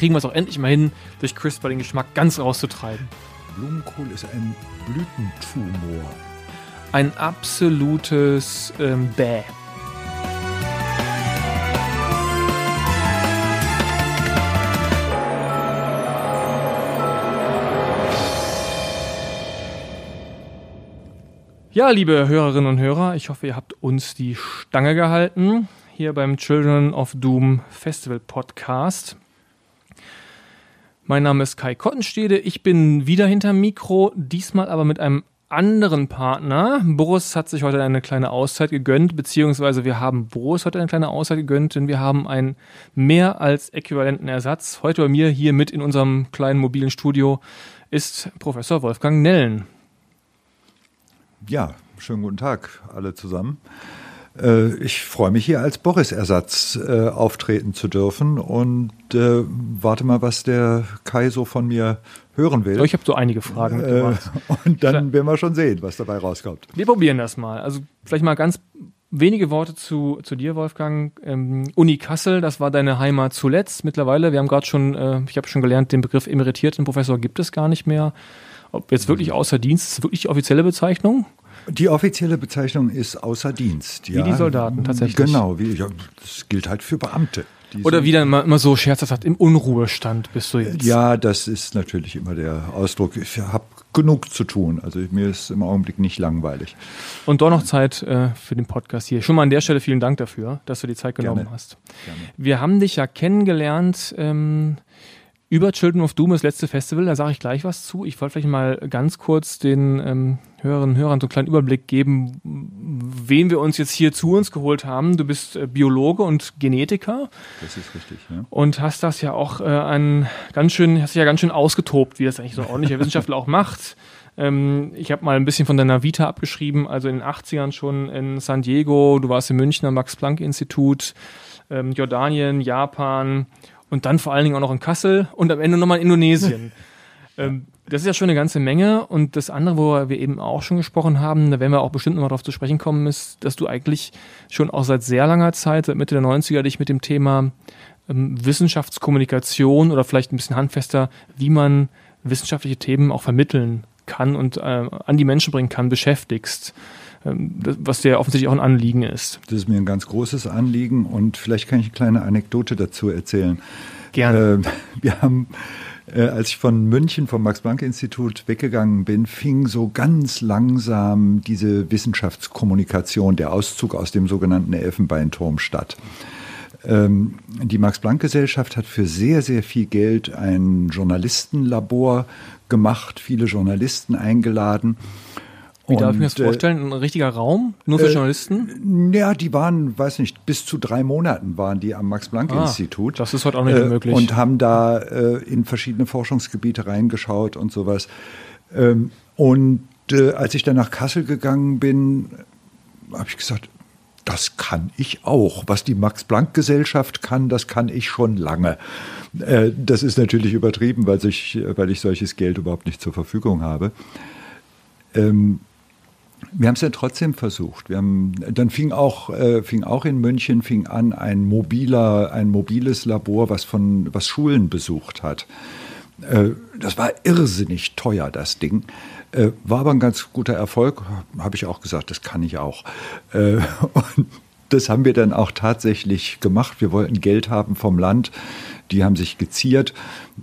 kriegen wir es auch endlich mal hin, durch CRISPR den Geschmack ganz rauszutreiben. Blumenkohl ist ein Blütentumor. Ein absolutes ähm, Bäh. Ja, liebe Hörerinnen und Hörer, ich hoffe, ihr habt uns die Stange gehalten hier beim Children of Doom Festival Podcast. Mein Name ist Kai Kottenstede. Ich bin wieder hinterm Mikro, diesmal aber mit einem anderen Partner. Boris hat sich heute eine kleine Auszeit gegönnt, beziehungsweise wir haben Boris heute eine kleine Auszeit gegönnt, denn wir haben einen mehr als äquivalenten Ersatz. Heute bei mir hier mit in unserem kleinen mobilen Studio ist Professor Wolfgang Nellen. Ja, schönen guten Tag alle zusammen. Äh, ich freue mich hier als Boris-Ersatz äh, auftreten zu dürfen und äh, warte mal, was der Kai so von mir hören will. Ich habe so einige Fragen äh, Und dann werden wir schon sehen, was dabei rauskommt. Wir probieren das mal. Also vielleicht mal ganz wenige Worte zu, zu dir, Wolfgang. Ähm, Uni Kassel, das war deine Heimat zuletzt. Mittlerweile, wir haben gerade schon, äh, ich habe schon gelernt, den Begriff emeritierten Professor gibt es gar nicht mehr. Ob jetzt wirklich außer Dienst, ist wirklich die offizielle Bezeichnung? Die offizielle Bezeichnung ist außer Dienst. Ja. Wie die Soldaten tatsächlich. Genau, wie, ja, das gilt halt für Beamte. Oder wie dann immer, immer so scherzhaft sagt, im Unruhestand bist du jetzt. Ja, das ist natürlich immer der Ausdruck. Ich habe genug zu tun. Also mir ist im Augenblick nicht langweilig. Und doch noch Zeit äh, für den Podcast hier. Schon mal an der Stelle vielen Dank dafür, dass du die Zeit genommen Gerne. hast. Gerne. Wir haben dich ja kennengelernt ähm, über Children of Doom, das letzte Festival, da sage ich gleich was zu. Ich wollte vielleicht mal ganz kurz den ähm, Hörerinnen und Hörern so einen kleinen Überblick geben, wen wir uns jetzt hier zu uns geholt haben. Du bist äh, Biologe und Genetiker. Das ist richtig, ja. Und hast das ja auch äh, ein ganz schön, hast dich ja ganz schön ausgetobt, wie das eigentlich so ein ordentlicher Wissenschaftler auch macht. Ähm, ich habe mal ein bisschen von deiner Vita abgeschrieben, also in den 80ern schon in San Diego, du warst im Münchner Max-Planck-Institut, ähm, Jordanien, Japan und dann vor allen Dingen auch noch in Kassel und am Ende nochmal in Indonesien. ähm, das ist ja schon eine ganze Menge. Und das andere, wo wir eben auch schon gesprochen haben, da werden wir auch bestimmt nochmal darauf zu sprechen kommen, ist, dass du eigentlich schon auch seit sehr langer Zeit, seit Mitte der 90er, dich mit dem Thema ähm, Wissenschaftskommunikation oder vielleicht ein bisschen handfester, wie man wissenschaftliche Themen auch vermitteln kann und äh, an die Menschen bringen kann, beschäftigst. Ähm, was dir offensichtlich auch ein Anliegen ist. Das ist mir ein ganz großes Anliegen und vielleicht kann ich eine kleine Anekdote dazu erzählen. Gerne. Äh, wir haben äh, als ich von München vom Max-Planck-Institut weggegangen bin, fing so ganz langsam diese Wissenschaftskommunikation, der Auszug aus dem sogenannten Elfenbeinturm statt. Ähm, die Max-Planck-Gesellschaft hat für sehr, sehr viel Geld ein Journalistenlabor gemacht, viele Journalisten eingeladen. Wie darf ich mir das äh, vorstellen? Ein richtiger Raum? Nur für äh, Journalisten? Ja, die waren, weiß nicht, bis zu drei Monaten waren die am Max-Planck-Institut. Ah, das ist heute auch nicht äh, möglich. Und haben da äh, in verschiedene Forschungsgebiete reingeschaut und sowas. Ähm, und äh, als ich dann nach Kassel gegangen bin, habe ich gesagt, das kann ich auch. Was die Max-Planck-Gesellschaft kann, das kann ich schon lange. Äh, das ist natürlich übertrieben, weil ich, weil ich solches Geld überhaupt nicht zur Verfügung habe. Ähm, wir haben es ja trotzdem versucht. Wir haben, dann fing auch, äh, fing auch in München fing an ein mobiler, ein mobiles Labor, was von was Schulen besucht hat. Äh, das war irrsinnig teuer, das Ding. Äh, war aber ein ganz guter Erfolg. Habe ich auch gesagt, das kann ich auch. Äh, und das haben wir dann auch tatsächlich gemacht. Wir wollten Geld haben vom Land. Die haben sich geziert,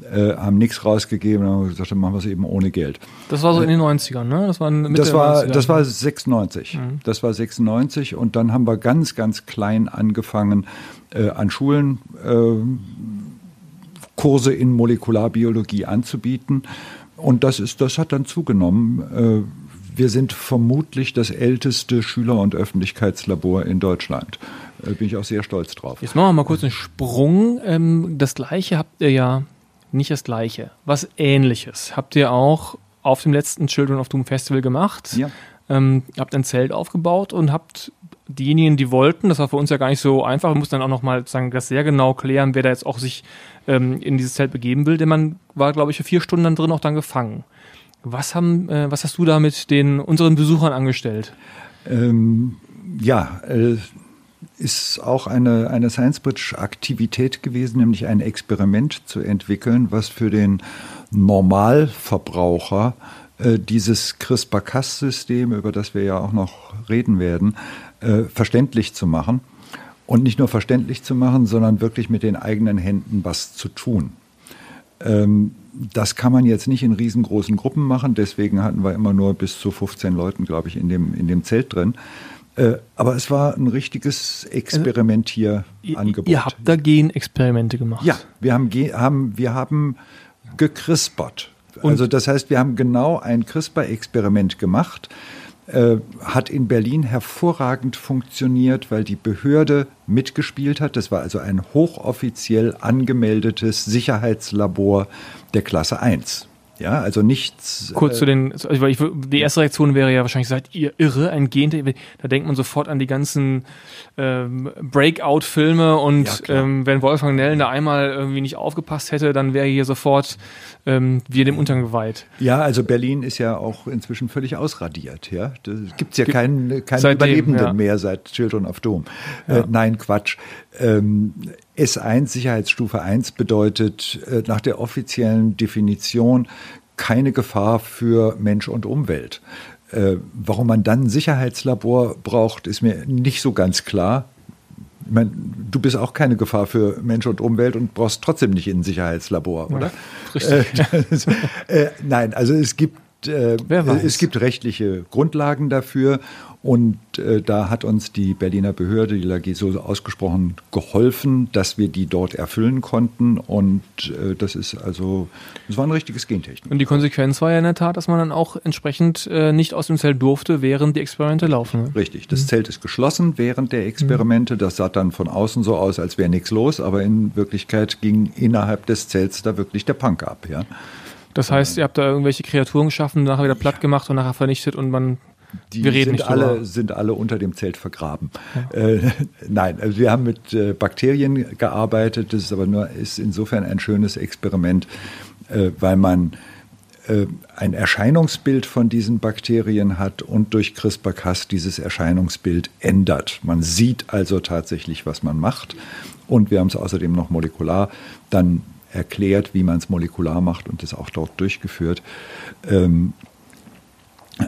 äh, haben nichts rausgegeben und haben gesagt, dann machen wir es eben ohne Geld. Das war so in den 90ern, ne? Das war, Mitte das war, das war 96. Mhm. Das war 96 und dann haben wir ganz, ganz klein angefangen äh, an Schulen äh, Kurse in Molekularbiologie anzubieten. Und das ist, das hat dann zugenommen. Wir sind vermutlich das älteste Schüler- und Öffentlichkeitslabor in Deutschland. Äh, bin ich auch sehr stolz drauf. Jetzt machen wir mal kurz einen Sprung. Ähm, das gleiche habt ihr ja, nicht das gleiche, was ähnliches habt ihr auch auf dem letzten Children of Doom Festival gemacht. Ja. Ähm, habt ein Zelt aufgebaut und habt diejenigen, die wollten, das war für uns ja gar nicht so einfach, wir mussten dann auch nochmal sagen, das sehr genau klären, wer da jetzt auch sich ähm, in dieses Zelt begeben will, denn man war, glaube ich, für vier Stunden dann drin auch dann gefangen. Was haben, äh, was hast du da mit den unseren Besuchern angestellt? Ähm, ja, äh, ist auch eine, eine ScienceBridge-Aktivität gewesen, nämlich ein Experiment zu entwickeln, was für den Normalverbraucher äh, dieses CRISPR-Cas-System, über das wir ja auch noch reden werden, äh, verständlich zu machen. Und nicht nur verständlich zu machen, sondern wirklich mit den eigenen Händen was zu tun. Ähm, das kann man jetzt nicht in riesengroßen Gruppen machen, deswegen hatten wir immer nur bis zu 15 Leuten, glaube ich, in dem, in dem Zelt drin. Äh, aber es war ein richtiges Experimentierangebot. Ihr, ihr habt da Genexperimente gemacht? Ja, wir haben, haben, wir haben gekrispert. also das heißt, wir haben genau ein CRISPR-Experiment gemacht. Äh, hat in Berlin hervorragend funktioniert, weil die Behörde mitgespielt hat. Das war also ein hochoffiziell angemeldetes Sicherheitslabor der Klasse 1. Ja, also nichts. Kurz äh, zu den, also ich, die erste Reaktion wäre ja wahrscheinlich, seid ihr irre, ein Gen, da denkt man sofort an die ganzen ähm, Breakout-Filme und ja, ähm, wenn Wolfgang Nellen da einmal irgendwie nicht aufgepasst hätte, dann wäre hier sofort ähm, wir dem Untergang geweiht. Ja, also Berlin ist ja auch inzwischen völlig ausradiert. Ja, da gibt's ja keinen keinen Überlebenden ja. mehr seit Children of Doom. Ja. Äh, nein, Quatsch. Ähm, S1 Sicherheitsstufe 1 bedeutet äh, nach der offiziellen Definition keine Gefahr für Mensch und Umwelt. Äh, warum man dann ein Sicherheitslabor braucht, ist mir nicht so ganz klar. Ich meine, du bist auch keine Gefahr für Mensch und Umwelt und brauchst trotzdem nicht in ein Sicherheitslabor, oder? richtig. Äh, äh, nein, also es gibt äh, es gibt rechtliche Grundlagen dafür und äh, da hat uns die Berliner Behörde, die LAG, so ausgesprochen geholfen, dass wir die dort erfüllen konnten. Und äh, das ist also, das war ein richtiges Gentechnik. Und die Konsequenz war ja in der Tat, dass man dann auch entsprechend äh, nicht aus dem Zelt durfte, während die Experimente laufen. Ne? Richtig. Das mhm. Zelt ist geschlossen während der Experimente. Mhm. Das sah dann von außen so aus, als wäre nichts los, aber in Wirklichkeit ging innerhalb des Zelts da wirklich der Punk ab. Ja. Das heißt, ihr habt da irgendwelche Kreaturen geschaffen, nachher wieder platt gemacht und nachher vernichtet und man die wir reden sind, alle, sind alle unter dem Zelt vergraben. Ja. Äh, nein, also wir haben mit äh, Bakterien gearbeitet. Das ist aber nur ist insofern ein schönes Experiment, äh, weil man äh, ein Erscheinungsbild von diesen Bakterien hat und durch CRISPR-Cas dieses Erscheinungsbild ändert. Man sieht also tatsächlich, was man macht. Und wir haben es außerdem noch molekular dann erklärt, wie man es molekular macht und das auch dort durchgeführt. Ähm,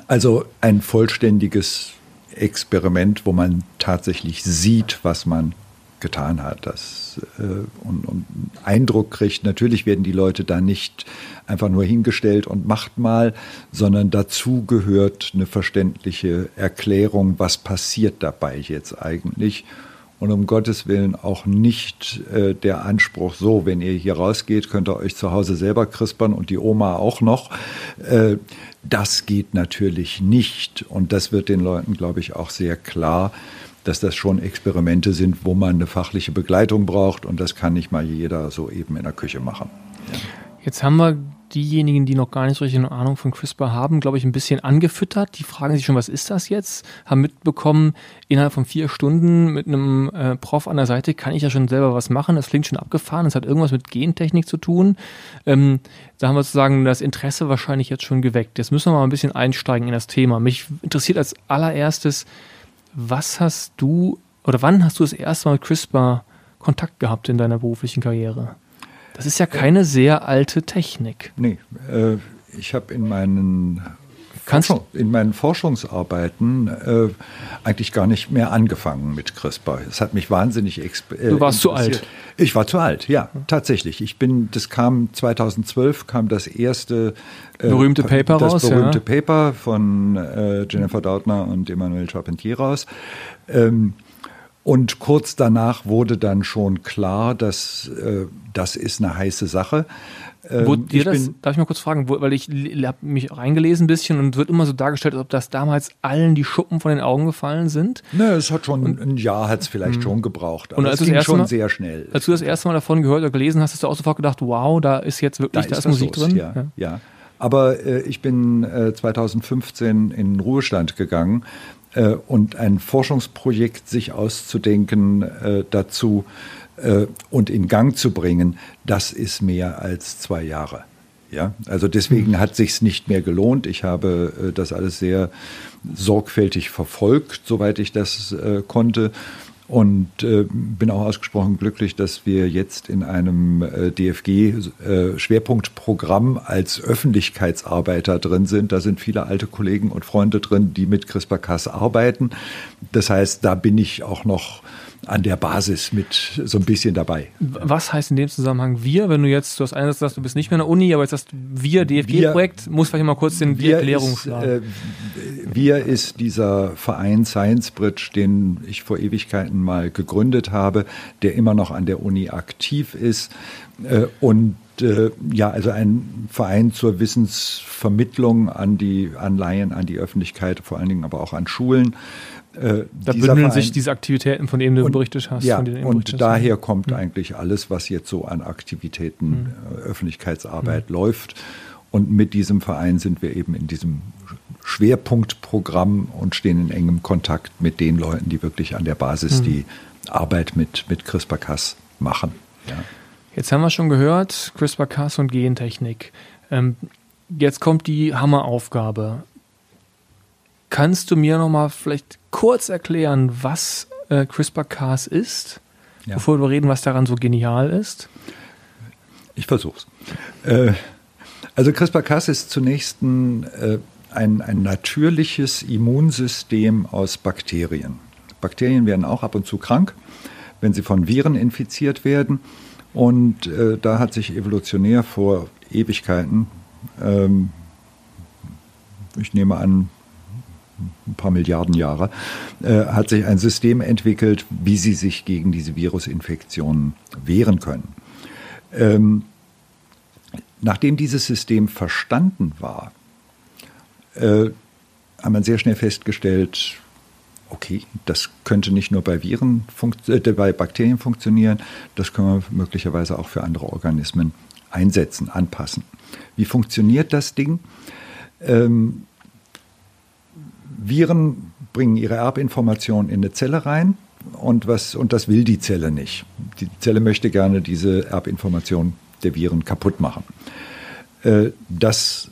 also ein vollständiges Experiment, wo man tatsächlich sieht, was man getan hat, das äh, und, und Eindruck kriegt. Natürlich werden die Leute da nicht einfach nur hingestellt und macht mal, sondern dazu gehört eine verständliche Erklärung, was passiert dabei jetzt eigentlich und um Gottes Willen auch nicht äh, der Anspruch, so, wenn ihr hier rausgeht, könnt ihr euch zu Hause selber crispern und die Oma auch noch. Äh, das geht natürlich nicht. Und das wird den Leuten, glaube ich, auch sehr klar, dass das schon Experimente sind, wo man eine fachliche Begleitung braucht. Und das kann nicht mal jeder so eben in der Küche machen. Ja. Jetzt haben wir diejenigen, die noch gar nicht so richtig eine Ahnung von CRISPR haben, glaube ich, ein bisschen angefüttert. Die fragen sich schon, was ist das jetzt? Haben mitbekommen, innerhalb von vier Stunden mit einem äh, Prof an der Seite kann ich ja schon selber was machen. Das klingt schon abgefahren. Das hat irgendwas mit Gentechnik zu tun. Ähm, da haben wir sozusagen das Interesse wahrscheinlich jetzt schon geweckt. Jetzt müssen wir mal ein bisschen einsteigen in das Thema. Mich interessiert als allererstes, was hast du oder wann hast du das erste Mal mit CRISPR Kontakt gehabt in deiner beruflichen Karriere? Das ist ja keine sehr alte Technik. Nee, äh, ich habe in meinen Forschung, in meinen Forschungsarbeiten äh, eigentlich gar nicht mehr angefangen mit CRISPR. Es hat mich wahnsinnig äh, Du warst zu alt. Ich war zu alt, ja, tatsächlich. Ich bin, das kam 2012 kam das erste äh, berühmte Paper das raus, berühmte ja. Paper von äh, Jennifer Doudna und Emmanuel Charpentier raus. Ähm, und kurz danach wurde dann schon klar, dass äh, das ist eine heiße Sache. Ähm, Wurde dir das, darf ich mal kurz fragen, wo, weil ich habe mich reingelesen ein bisschen und wird immer so dargestellt, als ob das damals allen die Schuppen von den Augen gefallen sind. Ne, es hat schon und, ein Jahr hat es vielleicht mh. schon gebraucht, aber und als es ging schon mal, sehr schnell. Als du das erste Mal davon gehört oder gelesen hast, hast du auch sofort gedacht, wow, da ist jetzt wirklich, da, da ist Musik los, drin. Ja, ja. ja. Aber äh, ich bin äh, 2015 in den Ruhestand gegangen äh, und ein Forschungsprojekt sich auszudenken äh, dazu äh, und in Gang zu bringen, das ist mehr als zwei Jahre. Ja, also deswegen hat sich's nicht mehr gelohnt. Ich habe äh, das alles sehr sorgfältig verfolgt, soweit ich das äh, konnte. Und äh, bin auch ausgesprochen glücklich, dass wir jetzt in einem äh, DFG-Schwerpunktprogramm äh, als Öffentlichkeitsarbeiter drin sind. Da sind viele alte Kollegen und Freunde drin, die mit CRISPR-Cas arbeiten. Das heißt, da bin ich auch noch an der Basis mit so ein bisschen dabei. Was heißt in dem Zusammenhang wir, wenn du jetzt, du hast einerseits gesagt, du bist nicht mehr in der Uni, aber jetzt hast wir DFG-Projekt, muss vielleicht mal kurz den wir Erklärung schlagen. Äh, wir ist dieser Verein Science Bridge, den ich vor Ewigkeiten mal gegründet habe, der immer noch an der Uni aktiv ist äh, und äh, ja, also ein Verein zur Wissensvermittlung an die Anleihen, an die Öffentlichkeit, vor allen Dingen aber auch an Schulen. Äh, da bündeln Verein, sich diese Aktivitäten, von denen du und, berichtet hast. Ja, und daher hast. kommt mhm. eigentlich alles, was jetzt so an Aktivitäten, mhm. Öffentlichkeitsarbeit mhm. läuft. Und mit diesem Verein sind wir eben in diesem Schwerpunktprogramm und stehen in engem Kontakt mit den Leuten, die wirklich an der Basis mhm. die Arbeit mit, mit CRISPR-Cas machen. Ja. Jetzt haben wir schon gehört, CRISPR-Cas und Gentechnik. Ähm, jetzt kommt die Hammeraufgabe. Kannst du mir noch mal vielleicht kurz erklären, was äh, CRISPR-Cas ist, ja. bevor wir reden, was daran so genial ist? Ich versuch's. Äh, also CRISPR-Cas ist zunächst ein, äh, ein, ein natürliches Immunsystem aus Bakterien. Bakterien werden auch ab und zu krank, wenn sie von Viren infiziert werden. Und äh, da hat sich evolutionär vor Ewigkeiten, ähm, ich nehme an, ein paar Milliarden Jahre, äh, hat sich ein System entwickelt, wie sie sich gegen diese Virusinfektionen wehren können. Ähm, nachdem dieses System verstanden war, äh, haben wir sehr schnell festgestellt, okay, das könnte nicht nur bei Viren, äh, bei Bakterien funktionieren, das können wir möglicherweise auch für andere Organismen einsetzen, anpassen. Wie funktioniert das Ding? Ähm, Viren bringen ihre Erbinformation in eine Zelle rein und, was, und das will die Zelle nicht. Die Zelle möchte gerne diese Erbinformation der Viren kaputt machen. Äh, das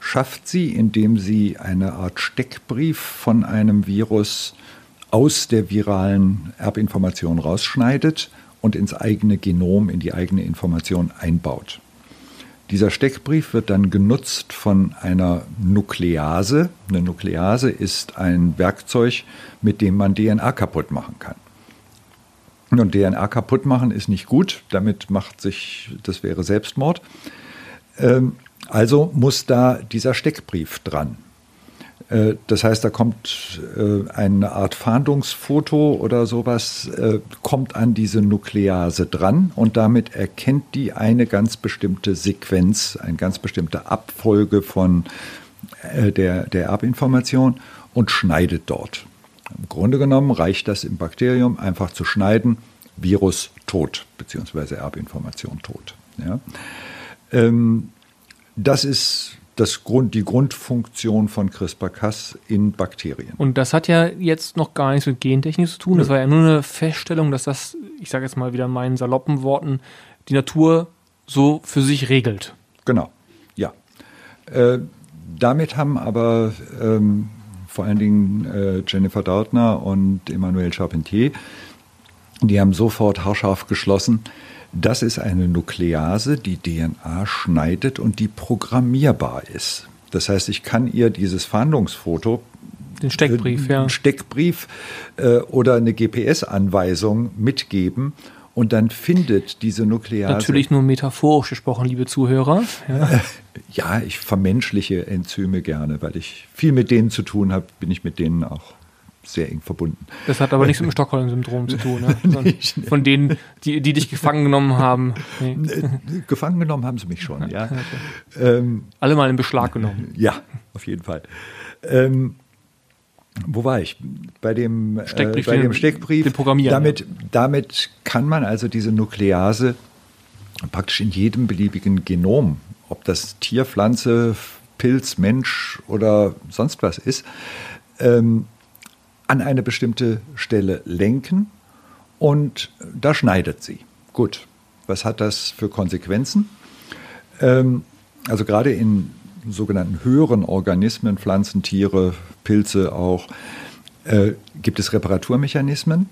schafft sie, indem sie eine Art Steckbrief von einem Virus aus der viralen Erbinformation rausschneidet und ins eigene Genom, in die eigene Information einbaut. Dieser Steckbrief wird dann genutzt von einer Nuklease. Eine Nuklease ist ein Werkzeug, mit dem man DNA kaputt machen kann. Und DNA kaputt machen ist nicht gut, damit macht sich, das wäre Selbstmord. Ähm, also muss da dieser Steckbrief dran. Äh, das heißt, da kommt äh, eine Art Fahndungsfoto oder sowas, äh, kommt an diese Nuklease dran und damit erkennt die eine ganz bestimmte Sequenz, eine ganz bestimmte Abfolge von der, der Erbinformation und schneidet dort. Im Grunde genommen reicht das im Bakterium einfach zu schneiden, Virus tot, beziehungsweise Erbinformation tot. Ja. Ähm, das ist das Grund, die Grundfunktion von CRISPR-Cas in Bakterien. Und das hat ja jetzt noch gar nichts mit Gentechnik zu tun. Das war ja nur eine Feststellung, dass das, ich sage jetzt mal wieder in meinen saloppen Worten, die Natur so für sich regelt. Genau, ja. Äh, damit haben aber ähm, vor allen Dingen äh, Jennifer Dautner und Emmanuel Charpentier, die haben sofort haarscharf geschlossen, das ist eine Nuklease, die DNA schneidet und die programmierbar ist. Das heißt, ich kann ihr dieses Fahndungsfoto den Steckbrief, äh, ja. Steckbrief äh, oder eine GPS-Anweisung mitgeben und dann findet diese Nuklease. Natürlich nur metaphorisch gesprochen, liebe Zuhörer. Ja. ja, ich vermenschliche Enzyme gerne, weil ich viel mit denen zu tun habe, bin ich mit denen auch sehr eng verbunden. Das hat aber nichts mit dem Stockholm-Syndrom zu tun, ne? nicht, von denen, die, die dich gefangen genommen haben. Nee. Gefangen genommen haben sie mich schon, ja. Okay. Ähm, Alle mal in Beschlag genommen. Ja, auf jeden Fall. Ähm, wo war ich? Bei dem Steckbrief. Äh, bei dem Steckbrief. Den Programmieren. Damit, ja. damit kann man also diese Nuklease praktisch in jedem beliebigen Genom, ob das Tier, Pflanze, Pilz, Mensch oder sonst was ist, ähm, an eine bestimmte Stelle lenken und da schneidet sie. Gut, was hat das für Konsequenzen? Ähm, also gerade in sogenannten höheren Organismen, Pflanzen, Tiere, Pilze auch, äh, gibt es Reparaturmechanismen.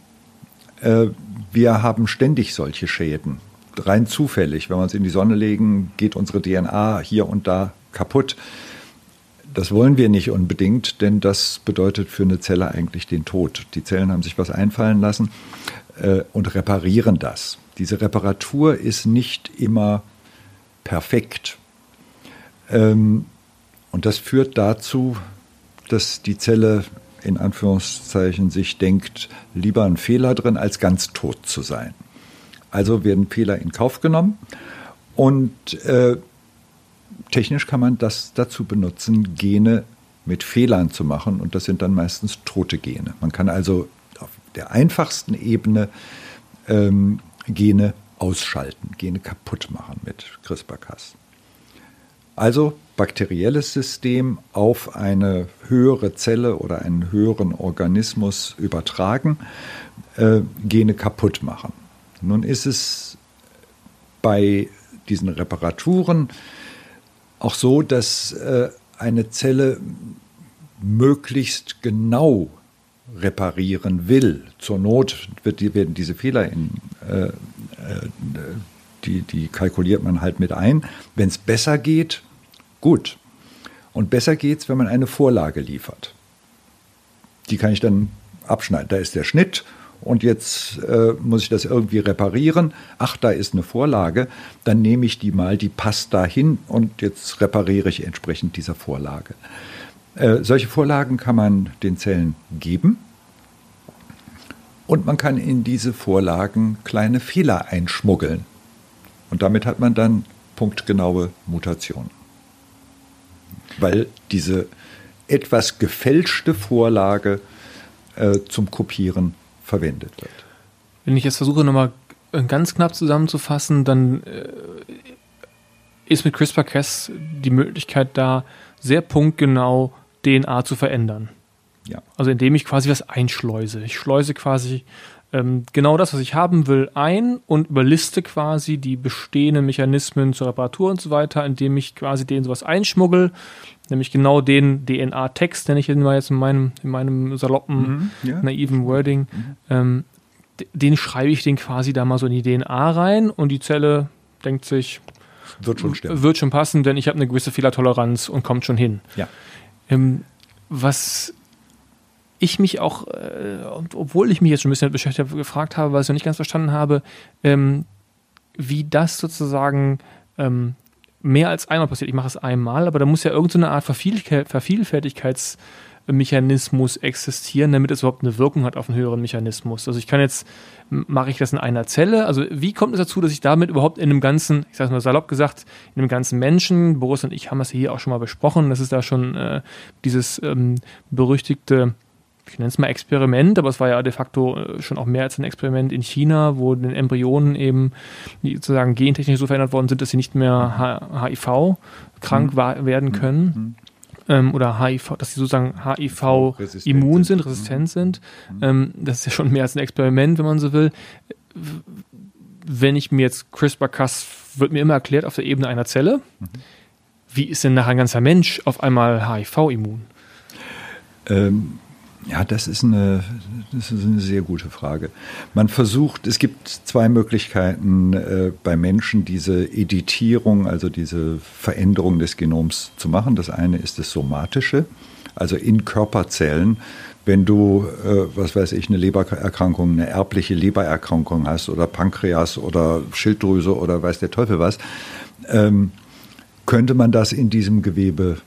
Äh, wir haben ständig solche Schäden. Rein zufällig. Wenn wir uns in die Sonne legen, geht unsere DNA hier und da kaputt. Das wollen wir nicht unbedingt, denn das bedeutet für eine Zelle eigentlich den Tod. Die Zellen haben sich was einfallen lassen äh, und reparieren das. Diese Reparatur ist nicht immer perfekt. Ähm, und das führt dazu, dass die Zelle in Anführungszeichen sich denkt, lieber ein Fehler drin, als ganz tot zu sein. Also werden Fehler in Kauf genommen und äh, technisch kann man das dazu benutzen, Gene mit Fehlern zu machen und das sind dann meistens tote Gene. Man kann also auf der einfachsten Ebene ähm, Gene ausschalten, Gene kaputt machen mit CRISPR-Cas. Also bakterielles System auf eine höhere Zelle oder einen höheren Organismus übertragen, äh, Gene kaputt machen. Nun ist es bei diesen Reparaturen auch so, dass äh, eine Zelle möglichst genau reparieren will. Zur Not wird, werden diese Fehler in, äh, äh, die, die kalkuliert man halt mit ein. Wenn es besser geht, gut. Und besser geht es, wenn man eine Vorlage liefert. Die kann ich dann abschneiden. Da ist der Schnitt und jetzt äh, muss ich das irgendwie reparieren. Ach, da ist eine Vorlage. Dann nehme ich die mal, die passt dahin und jetzt repariere ich entsprechend dieser Vorlage. Äh, solche Vorlagen kann man den Zellen geben und man kann in diese Vorlagen kleine Fehler einschmuggeln. Und damit hat man dann punktgenaue Mutationen. Weil diese etwas gefälschte Vorlage äh, zum Kopieren verwendet wird. Wenn ich jetzt versuche, nochmal ganz knapp zusammenzufassen, dann äh, ist mit CRISPR-Cas die Möglichkeit da, sehr punktgenau DNA zu verändern. Ja. Also indem ich quasi was einschleuse. Ich schleuse quasi ähm, genau das, was ich haben will, ein und überliste quasi die bestehenden Mechanismen zur Reparatur und so weiter, indem ich quasi denen sowas einschmuggel, nämlich genau den DNA-Text, nenne ich ihn mal jetzt in meinem, in meinem saloppen, mhm, ja. naiven Wording, mhm. ähm, den schreibe ich den quasi da mal so in die DNA rein und die Zelle denkt sich, wird schon stimmen. Wird schon passen, denn ich habe eine gewisse Fehlertoleranz und kommt schon hin. Ja. Ähm, was ich mich auch, äh, obwohl ich mich jetzt schon ein bisschen beschäftigt habe, gefragt habe, weil ich noch nicht ganz verstanden habe, ähm, wie das sozusagen ähm, mehr als einmal passiert. Ich mache es einmal, aber da muss ja irgendeine so Art Verviel Vervielfältigkeitsmechanismus existieren, damit es überhaupt eine Wirkung hat auf einen höheren Mechanismus. Also ich kann jetzt, mache ich das in einer Zelle? Also wie kommt es dazu, dass ich damit überhaupt in einem ganzen, ich sage mal salopp gesagt, in einem ganzen Menschen, Boris und ich haben das hier auch schon mal besprochen, das ist da schon äh, dieses ähm, berüchtigte ich nenne es mal Experiment, aber es war ja de facto äh, schon auch mehr als ein Experiment in China, wo den Embryonen eben sozusagen gentechnisch so verändert worden sind, dass sie nicht mehr HIV krank mhm. werden können. Mhm. Ähm, oder HIV, dass sie sozusagen HIV immun sind, resistent mhm. sind. Mhm. Ähm, das ist ja schon mehr als ein Experiment, wenn man so will. Wenn ich mir jetzt CRISPR-Cas, wird mir immer erklärt auf der Ebene einer Zelle, mhm. wie ist denn nachher ein ganzer Mensch auf einmal HIV-immun? Ähm ja, das ist, eine, das ist eine sehr gute Frage. Man versucht, es gibt zwei Möglichkeiten äh, bei Menschen, diese Editierung, also diese Veränderung des Genoms zu machen. Das eine ist das Somatische, also in Körperzellen. Wenn du, äh, was weiß ich, eine Lebererkrankung, eine erbliche Lebererkrankung hast oder Pankreas oder Schilddrüse oder weiß der Teufel was, ähm, könnte man das in diesem Gewebe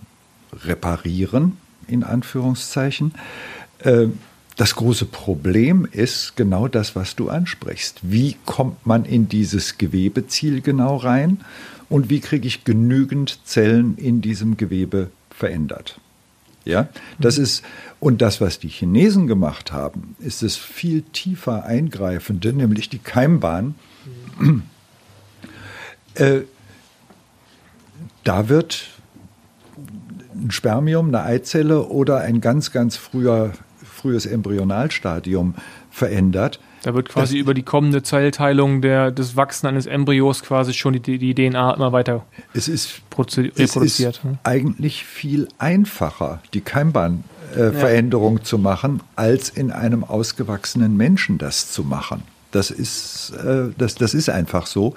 reparieren, in Anführungszeichen. Ähm, das große Problem ist genau das, was du ansprichst. Wie kommt man in dieses Gewebeziel genau rein und wie kriege ich genügend Zellen in diesem Gewebe verändert? Ja, das mhm. ist, und das, was die Chinesen gemacht haben, ist das viel tiefer eingreifende, nämlich die Keimbahn. Mhm. Äh, da wird ein Spermium, eine Eizelle oder ein ganz, ganz früher frühes Embryonalstadium verändert. Da wird quasi das, über die kommende Zellteilung der, des Wachsen eines Embryos quasi schon die, die DNA immer weiter es ist, reproduziert. Es ist hm? eigentlich viel einfacher, die Keimbahnveränderung äh, ja. zu machen, als in einem ausgewachsenen Menschen das zu machen. Das ist, äh, das, das ist einfach so.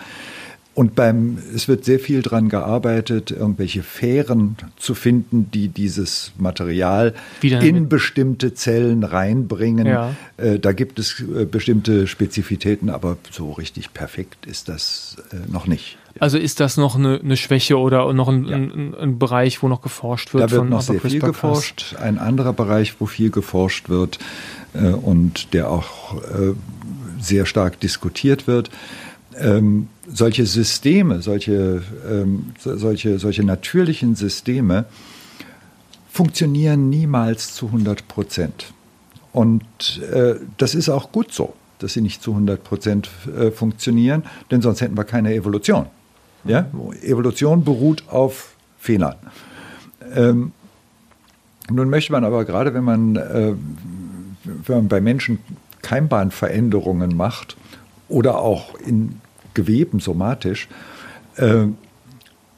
Und beim, es wird sehr viel daran gearbeitet, irgendwelche Fähren zu finden, die dieses Material in bestimmte Zellen reinbringen. Ja. Äh, da gibt es äh, bestimmte Spezifitäten, aber so richtig perfekt ist das äh, noch nicht. Also ist das noch eine, eine Schwäche oder noch ein, ja. ein, ein, Bereich, wo noch geforscht wird? Da wird noch sehr viel geforscht. Ein anderer Bereich, wo viel geforscht wird äh, und der auch äh, sehr stark diskutiert wird. Ähm, solche Systeme, solche, ähm, solche, solche natürlichen Systeme funktionieren niemals zu 100 Prozent. Und äh, das ist auch gut so, dass sie nicht zu 100 Prozent äh, funktionieren, denn sonst hätten wir keine Evolution. Ja? Evolution beruht auf Fehlern. Ähm, nun möchte man aber gerade, wenn man, äh, wenn man bei Menschen Keimbahnveränderungen macht oder auch in Geweben somatisch, äh,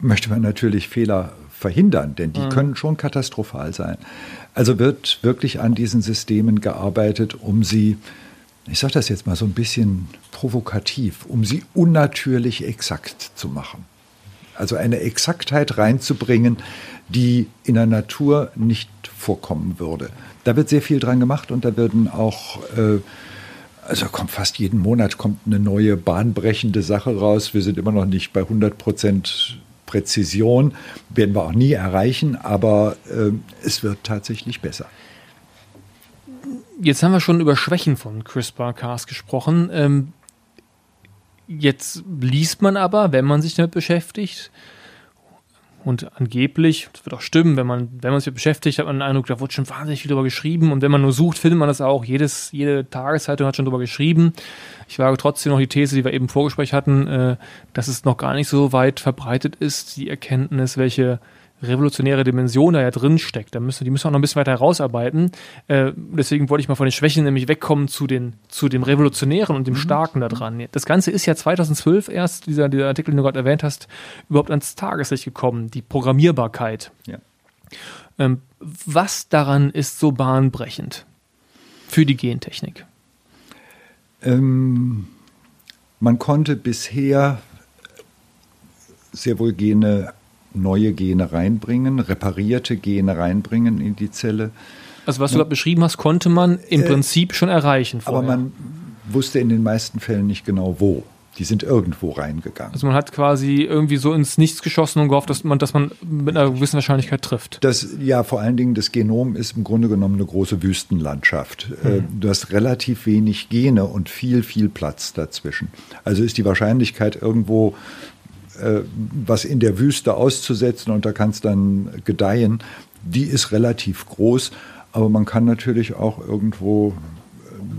möchte man natürlich Fehler verhindern, denn die mhm. können schon katastrophal sein. Also wird wirklich an diesen Systemen gearbeitet, um sie, ich sage das jetzt mal so ein bisschen provokativ, um sie unnatürlich exakt zu machen. Also eine Exaktheit reinzubringen, die in der Natur nicht vorkommen würde. Da wird sehr viel dran gemacht und da werden auch äh, also kommt fast jeden Monat kommt eine neue bahnbrechende Sache raus. Wir sind immer noch nicht bei 100 Prozent Präzision, werden wir auch nie erreichen, aber äh, es wird tatsächlich besser. Jetzt haben wir schon über Schwächen von CRISPR-Cas gesprochen. Ähm, jetzt liest man aber, wenn man sich damit beschäftigt, und angeblich, das wird auch stimmen, wenn man, wenn man sich beschäftigt, hat man den Eindruck, da wurde schon wahnsinnig viel drüber geschrieben. Und wenn man nur sucht, findet man das auch. Jedes, jede Tageszeitung hat schon drüber geschrieben. Ich wage trotzdem noch die These, die wir eben im Vorgespräch hatten, äh, dass es noch gar nicht so weit verbreitet ist, die Erkenntnis, welche revolutionäre Dimension da ja drin steckt. Da müssen, die müssen wir auch noch ein bisschen weiter herausarbeiten. Äh, deswegen wollte ich mal von den Schwächen nämlich wegkommen zu, den, zu dem Revolutionären und dem mhm. Starken da dran. Das Ganze ist ja 2012 erst, dieser, dieser Artikel, den du gerade erwähnt hast, überhaupt ans Tageslicht gekommen, die Programmierbarkeit. Ja. Ähm, was daran ist so bahnbrechend für die Gentechnik? Ähm, man konnte bisher sehr wohl Gene neue Gene reinbringen, reparierte Gene reinbringen in die Zelle. Also was du gerade beschrieben hast, konnte man im äh, Prinzip schon erreichen vorher. Aber man wusste in den meisten Fällen nicht genau wo. Die sind irgendwo reingegangen. Also man hat quasi irgendwie so ins Nichts geschossen und gehofft, dass man, dass man mit einer gewissen Wahrscheinlichkeit trifft. Das, ja, vor allen Dingen das Genom ist im Grunde genommen eine große Wüstenlandschaft. Mhm. Du hast relativ wenig Gene und viel, viel Platz dazwischen. Also ist die Wahrscheinlichkeit irgendwo äh, was in der Wüste auszusetzen und da kann es dann gedeihen, die ist relativ groß. Aber man kann natürlich auch irgendwo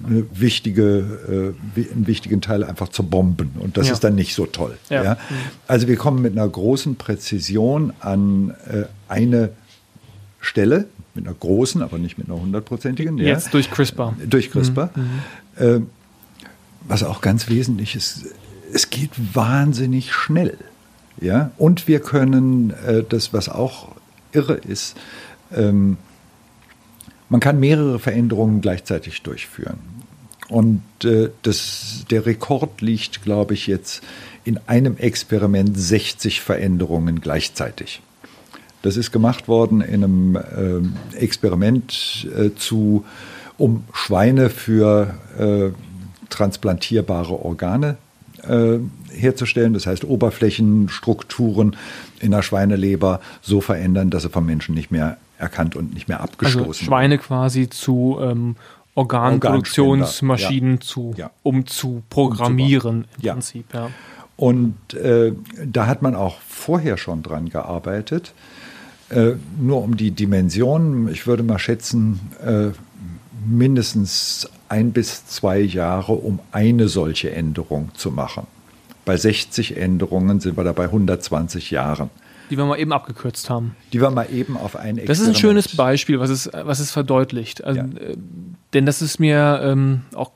äh, eine wichtige, äh, einen wichtigen Teil einfach zerbomben. Und das ja. ist dann nicht so toll. Ja. ja. Also wir kommen mit einer großen Präzision an äh, eine Stelle, mit einer großen, aber nicht mit einer hundertprozentigen. Jetzt durch CRISPR. Durch CRISPR. Mhm. mhm. Äh, was auch ganz wesentlich ist, es geht wahnsinnig schnell. Ja? Und wir können äh, das, was auch irre ist, ähm, man kann mehrere Veränderungen gleichzeitig durchführen. Und äh, das, der Rekord liegt, glaube ich, jetzt in einem Experiment 60 Veränderungen gleichzeitig. Das ist gemacht worden in einem äh, Experiment äh, zu, um Schweine für äh, transplantierbare Organe äh, herzustellen. Das heißt, Oberflächenstrukturen in der Schweineleber so verändern, dass sie vom Menschen nicht mehr erkannt und nicht mehr abgestoßen also Schweine werden. quasi zu ähm, Organproduktionsmaschinen ja. zu, ja. um zu programmieren im ja. Prinzip. Ja. Und äh, da hat man auch vorher schon dran gearbeitet. Äh, nur um die Dimensionen, ich würde mal schätzen, äh, mindestens ein bis zwei Jahre, um eine solche Änderung zu machen. Bei 60 Änderungen sind wir da bei 120 Jahren. Die wir mal eben abgekürzt haben. Die wir mal eben auf ein Experiment. Das ist ein schönes Beispiel, was es, was es verdeutlicht. Also, ja. äh, denn das ist mir ähm, auch,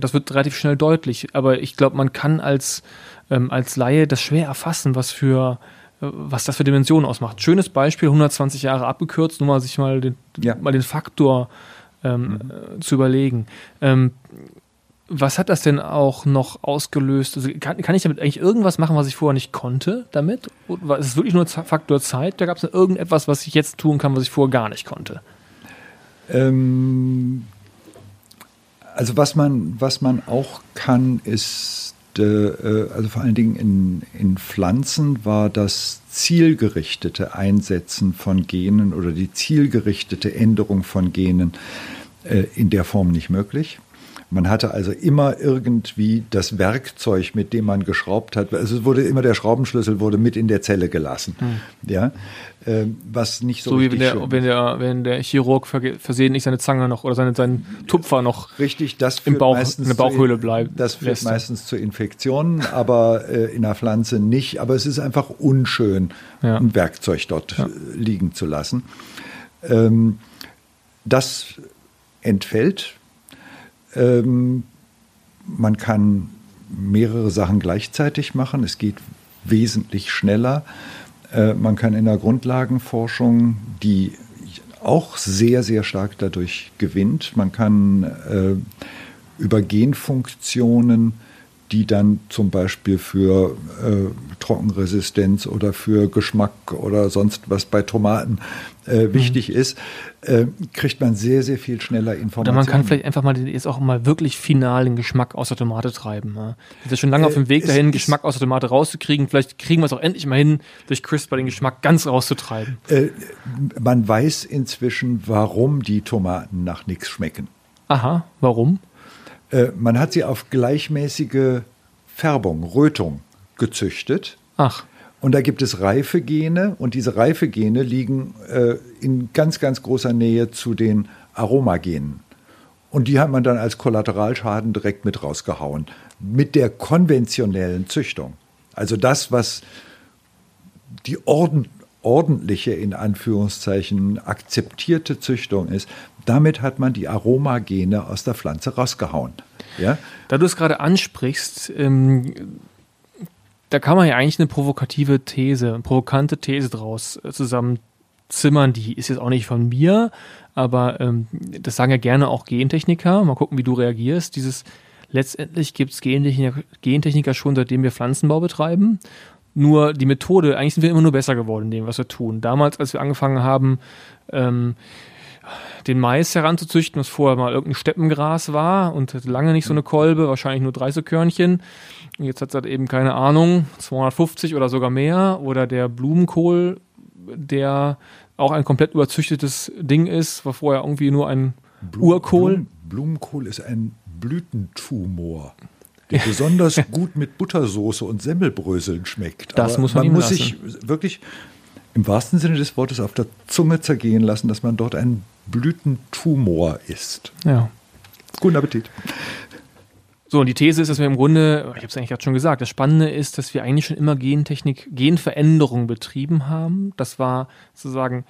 das wird relativ schnell deutlich. Aber ich glaube, man kann als, ähm, als Laie das schwer erfassen, was für äh, was das für Dimensionen ausmacht. Schönes Beispiel, 120 Jahre abgekürzt, nur mal sich mal den, ja. mal den Faktor ähm, mhm. zu überlegen. Ähm, was hat das denn auch noch ausgelöst? Also kann, kann ich damit eigentlich irgendwas machen, was ich vorher nicht konnte damit? Oder ist es wirklich nur Faktor Zeit? Da gab es irgendetwas, was ich jetzt tun kann, was ich vorher gar nicht konnte? Ähm, also was man, was man auch kann, ist, äh, also vor allen Dingen in, in Pflanzen war das zielgerichtete Einsetzen von Genen oder die zielgerichtete Änderung von Genen äh, in der Form nicht möglich. Man hatte also immer irgendwie das Werkzeug, mit dem man geschraubt hat. Also es wurde immer der Schraubenschlüssel wurde mit in der Zelle gelassen. Hm. Ja, äh, was nicht so. So wie wenn der, wenn der, wenn der Chirurg versehentlich seine Zange noch oder seine, seinen Tupfer noch richtig, das im Bauch, in der Bauchhöhle bleibt. Das führt lässt. meistens zu Infektionen, aber äh, in der Pflanze nicht. Aber es ist einfach unschön, ja. ein Werkzeug dort ja. liegen zu lassen. Ähm, das entfällt ähm, man kann mehrere Sachen gleichzeitig machen. Es geht wesentlich schneller. Äh, man kann in der Grundlagenforschung, die auch sehr, sehr stark dadurch gewinnt, man kann äh, über Genfunktionen die dann zum Beispiel für äh, Trockenresistenz oder für Geschmack oder sonst was bei Tomaten äh, mhm. wichtig mhm. ist, äh, kriegt man sehr, sehr viel schneller Informationen. Oder man kann vielleicht einfach mal jetzt auch mal wirklich final den Geschmack aus der Tomate treiben. Ja. Wir sind schon lange auf dem Weg äh, dahin, Geschmack aus der Tomate rauszukriegen. Vielleicht kriegen wir es auch endlich mal hin, durch CRISPR den Geschmack ganz rauszutreiben. Äh, man weiß inzwischen, warum die Tomaten nach nichts schmecken. Aha, warum? Äh, man hat sie auf gleichmäßige Färbung, Rötung gezüchtet. Ach. Und da gibt es Reifegene und diese Reifegene liegen äh, in ganz, ganz großer Nähe zu den Aromagenen. Und die hat man dann als Kollateralschaden direkt mit rausgehauen. Mit der konventionellen Züchtung. Also das, was die Orden, ordentliche, in Anführungszeichen, akzeptierte Züchtung ist, damit hat man die Aromagene aus der Pflanze rausgehauen. Ja? Da du es gerade ansprichst, ähm, da kann man ja eigentlich eine provokative These, eine provokante These draus äh, zusammenzimmern. Die ist jetzt auch nicht von mir, aber ähm, das sagen ja gerne auch Gentechniker. Mal gucken, wie du reagierst. Dieses letztendlich gibt es Gentechniker, Gentechniker schon, seitdem wir Pflanzenbau betreiben. Nur die Methode, eigentlich sind wir immer nur besser geworden in dem, was wir tun. Damals, als wir angefangen haben, ähm, den Mais heranzuzüchten, was vorher mal irgendein Steppengras war und lange nicht so eine Kolbe, wahrscheinlich nur 30 Körnchen. Jetzt hat es halt eben keine Ahnung, 250 oder sogar mehr. Oder der Blumenkohl, der auch ein komplett überzüchtetes Ding ist, war vorher irgendwie nur ein Blum, Urkohl. Blum, Blumenkohl ist ein Blütentumor der besonders gut mit Buttersoße und Semmelbröseln schmeckt. Das Aber muss man, man muss sich wirklich im wahrsten Sinne des Wortes auf der Zunge zergehen lassen, dass man dort einen Blütentumor isst. Ja. Guten Appetit. So, und die These ist, dass wir im Grunde, ich habe es eigentlich gerade schon gesagt, das Spannende ist, dass wir eigentlich schon immer Gentechnik, Genveränderung betrieben haben. Das war sozusagen,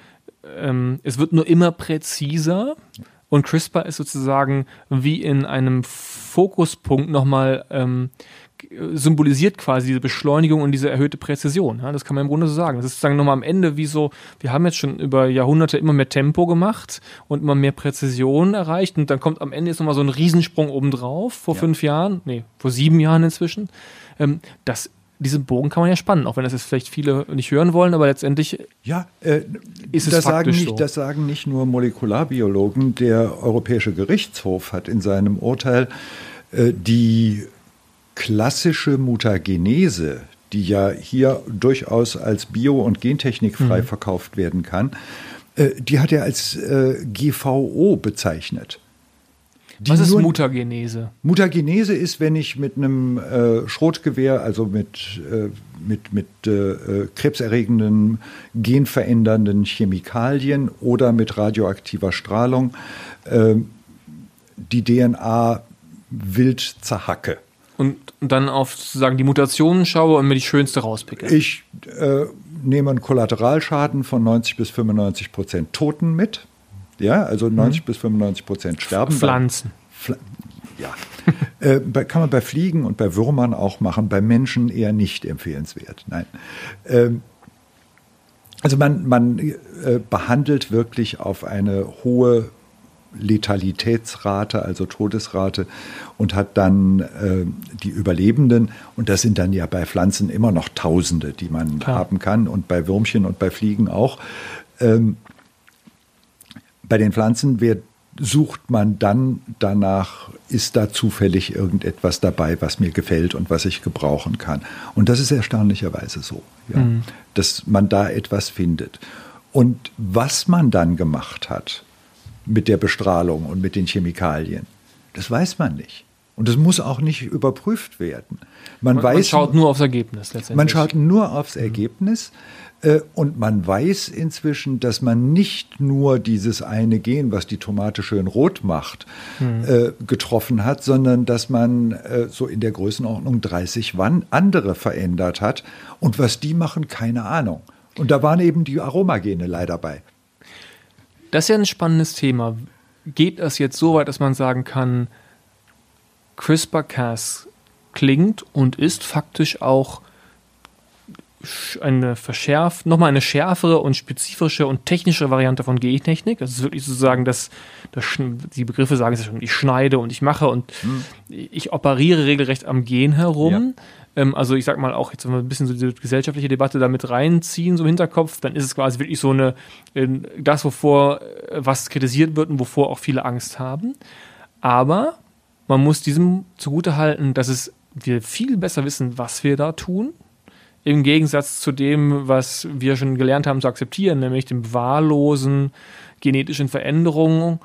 ähm, es wird nur immer präziser. Und CRISPR ist sozusagen wie in einem Fokuspunkt nochmal ähm, symbolisiert quasi diese Beschleunigung und diese erhöhte Präzision. Ja, das kann man im Grunde so sagen. Das ist sozusagen nochmal am Ende wie so, wir haben jetzt schon über Jahrhunderte immer mehr Tempo gemacht und immer mehr Präzision erreicht und dann kommt am Ende jetzt nochmal so ein Riesensprung obendrauf vor ja. fünf Jahren, nee, vor sieben Jahren inzwischen. Ähm, das diesen Bogen kann man ja spannen, auch wenn das jetzt vielleicht viele nicht hören wollen, aber letztendlich ja, äh, ist es das sagen nicht, so. Das sagen nicht nur Molekularbiologen. Der Europäische Gerichtshof hat in seinem Urteil äh, die klassische Mutagenese, die ja hier durchaus als Bio- und Gentechnik frei mhm. verkauft werden kann, äh, die hat er als äh, GVO bezeichnet. Was ist Mutagenese? Mutagenese ist, wenn ich mit einem äh, Schrotgewehr, also mit, äh, mit, mit äh, äh krebserregenden, genverändernden Chemikalien oder mit radioaktiver Strahlung äh, die DNA wild zerhacke und dann auf sozusagen die Mutationen schaue und mir die schönste rauspicke. Ich äh, nehme einen Kollateralschaden von 90 bis 95 Prozent Toten mit. Ja, also 90 mhm. bis 95 Prozent sterben. Pflanzen. Pfl ja. äh, kann man bei Fliegen und bei Würmern auch machen, bei Menschen eher nicht empfehlenswert. Nein. Ähm, also man, man äh, behandelt wirklich auf eine hohe Letalitätsrate, also Todesrate, und hat dann äh, die Überlebenden, und das sind dann ja bei Pflanzen immer noch Tausende, die man Klar. haben kann, und bei Würmchen und bei Fliegen auch. Ähm, bei den Pflanzen wird sucht man dann danach, ist da zufällig irgendetwas dabei, was mir gefällt und was ich gebrauchen kann. Und das ist erstaunlicherweise so, ja, mhm. dass man da etwas findet. Und was man dann gemacht hat mit der Bestrahlung und mit den Chemikalien, das weiß man nicht. Und das muss auch nicht überprüft werden. Man, man, weiß, man schaut nur aufs Ergebnis letztendlich. Man schaut nur aufs Ergebnis. Äh, und man weiß inzwischen, dass man nicht nur dieses eine Gen, was die Tomate schön rot macht, mhm. getroffen hat, sondern dass man äh, so in der Größenordnung 30 andere verändert hat. Und was die machen, keine Ahnung. Und da waren eben die Aromagene leider bei. Das ist ja ein spannendes Thema. Geht das jetzt so weit, dass man sagen kann, CRISPR-Cas klingt und ist faktisch auch eine verschärft, nochmal eine schärfere und spezifische und technische Variante von Gentechnik. Das ist wirklich sozusagen, dass, dass die Begriffe sagen es schon, ich schneide und ich mache und hm. ich operiere regelrecht am Gen herum. Ja. Ähm, also ich sag mal auch, jetzt wenn wir ein bisschen so diese gesellschaftliche Debatte damit reinziehen, so im Hinterkopf, dann ist es quasi wirklich so eine, das, wovor äh, was kritisiert wird und wovor auch viele Angst haben. Aber man muss diesem zugutehalten, dass es wir viel besser wissen, was wir da tun im Gegensatz zu dem, was wir schon gelernt haben zu akzeptieren, nämlich dem wahllosen genetischen Veränderungen,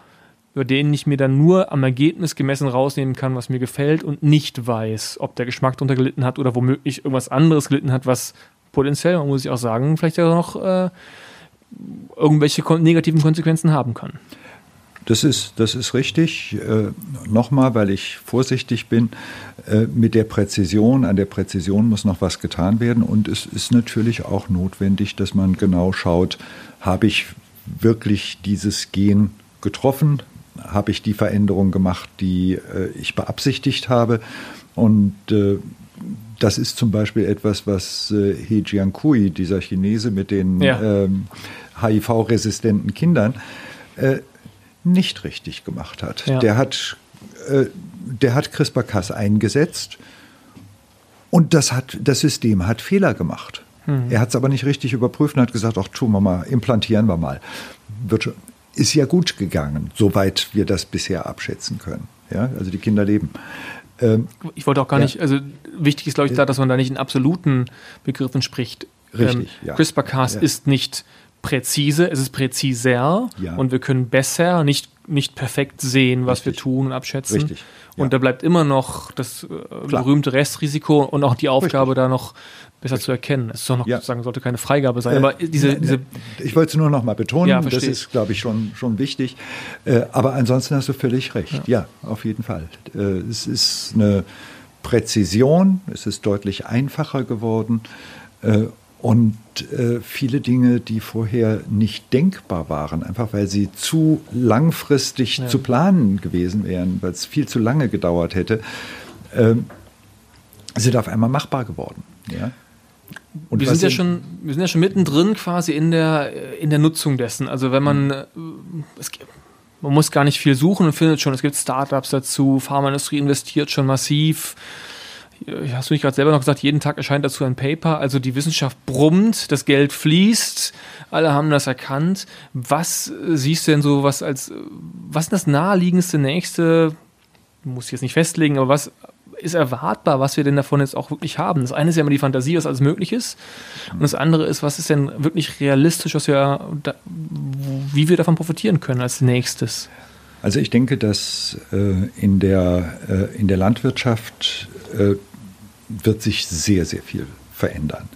über denen ich mir dann nur am Ergebnis gemessen rausnehmen kann, was mir gefällt und nicht weiß, ob der Geschmack darunter gelitten hat oder womöglich irgendwas anderes gelitten hat, was potenziell, man muss ich auch sagen, vielleicht ja noch äh, irgendwelche negativen Konsequenzen haben kann. Das ist, das ist richtig. Äh, Nochmal, weil ich vorsichtig bin, äh, mit der Präzision, an der Präzision muss noch was getan werden. Und es ist natürlich auch notwendig, dass man genau schaut, habe ich wirklich dieses Gen getroffen? Habe ich die Veränderung gemacht, die äh, ich beabsichtigt habe? Und äh, das ist zum Beispiel etwas, was äh, He Jiankui, dieser Chinese mit den ja. ähm, HIV-resistenten Kindern, äh, nicht richtig gemacht hat. Ja. Der hat, äh, der hat CRISPR-Cas eingesetzt und das, hat, das System hat Fehler gemacht. Mhm. Er hat es aber nicht richtig überprüft und hat gesagt, ach, tun wir mal, implantieren wir mal. Wird ist ja gut gegangen, soweit wir das bisher abschätzen können. Ja, also die Kinder leben. Ähm, ich wollte auch gar ja. nicht, also wichtig ist, glaube ich, da, dass man da nicht in absoluten Begriffen spricht. Richtig, ähm, ja. CRISPR-Cas ja. ist nicht präzise, es ist präziser ja. und wir können besser, nicht, nicht perfekt sehen, was Richtig. wir tun und abschätzen. Richtig. Ja. Und da bleibt immer noch das äh, berühmte Restrisiko und auch die Aufgabe, Richtig. da noch besser zu erkennen. Es soll noch ja. sozusagen, sollte keine Freigabe sein. Äh, aber diese, diese ich wollte es nur noch mal betonen, ja, das ist, glaube ich, schon, schon wichtig. Äh, aber ansonsten hast du völlig recht. Ja, auf jeden Fall. Äh, es ist eine Präzision, es ist deutlich einfacher geworden. Äh, und äh, viele Dinge, die vorher nicht denkbar waren, einfach weil sie zu langfristig ja. zu planen gewesen wären, weil es viel zu lange gedauert hätte, äh, sind auf einmal machbar geworden. Ja? Wir sind, ja schon, wir sind ja schon mittendrin quasi in der, in der Nutzung dessen. Also wenn man, mhm. es, man muss gar nicht viel suchen und findet schon, es gibt Startups dazu, Pharmaindustrie investiert schon massiv hast du nicht gerade selber noch gesagt, jeden Tag erscheint dazu ein Paper. Also die Wissenschaft brummt, das Geld fließt, alle haben das erkannt. Was siehst du denn so, was als, was ist das naheliegendste nächste, muss ich jetzt nicht festlegen, aber was ist erwartbar, was wir denn davon jetzt auch wirklich haben? Das eine ist ja immer die Fantasie, was alles möglich ist. Und das andere ist, was ist denn wirklich realistisch, was wir, wie wir davon profitieren können als nächstes? Also ich denke, dass äh, in, der, äh, in der Landwirtschaft äh, wird sich sehr, sehr viel verändern.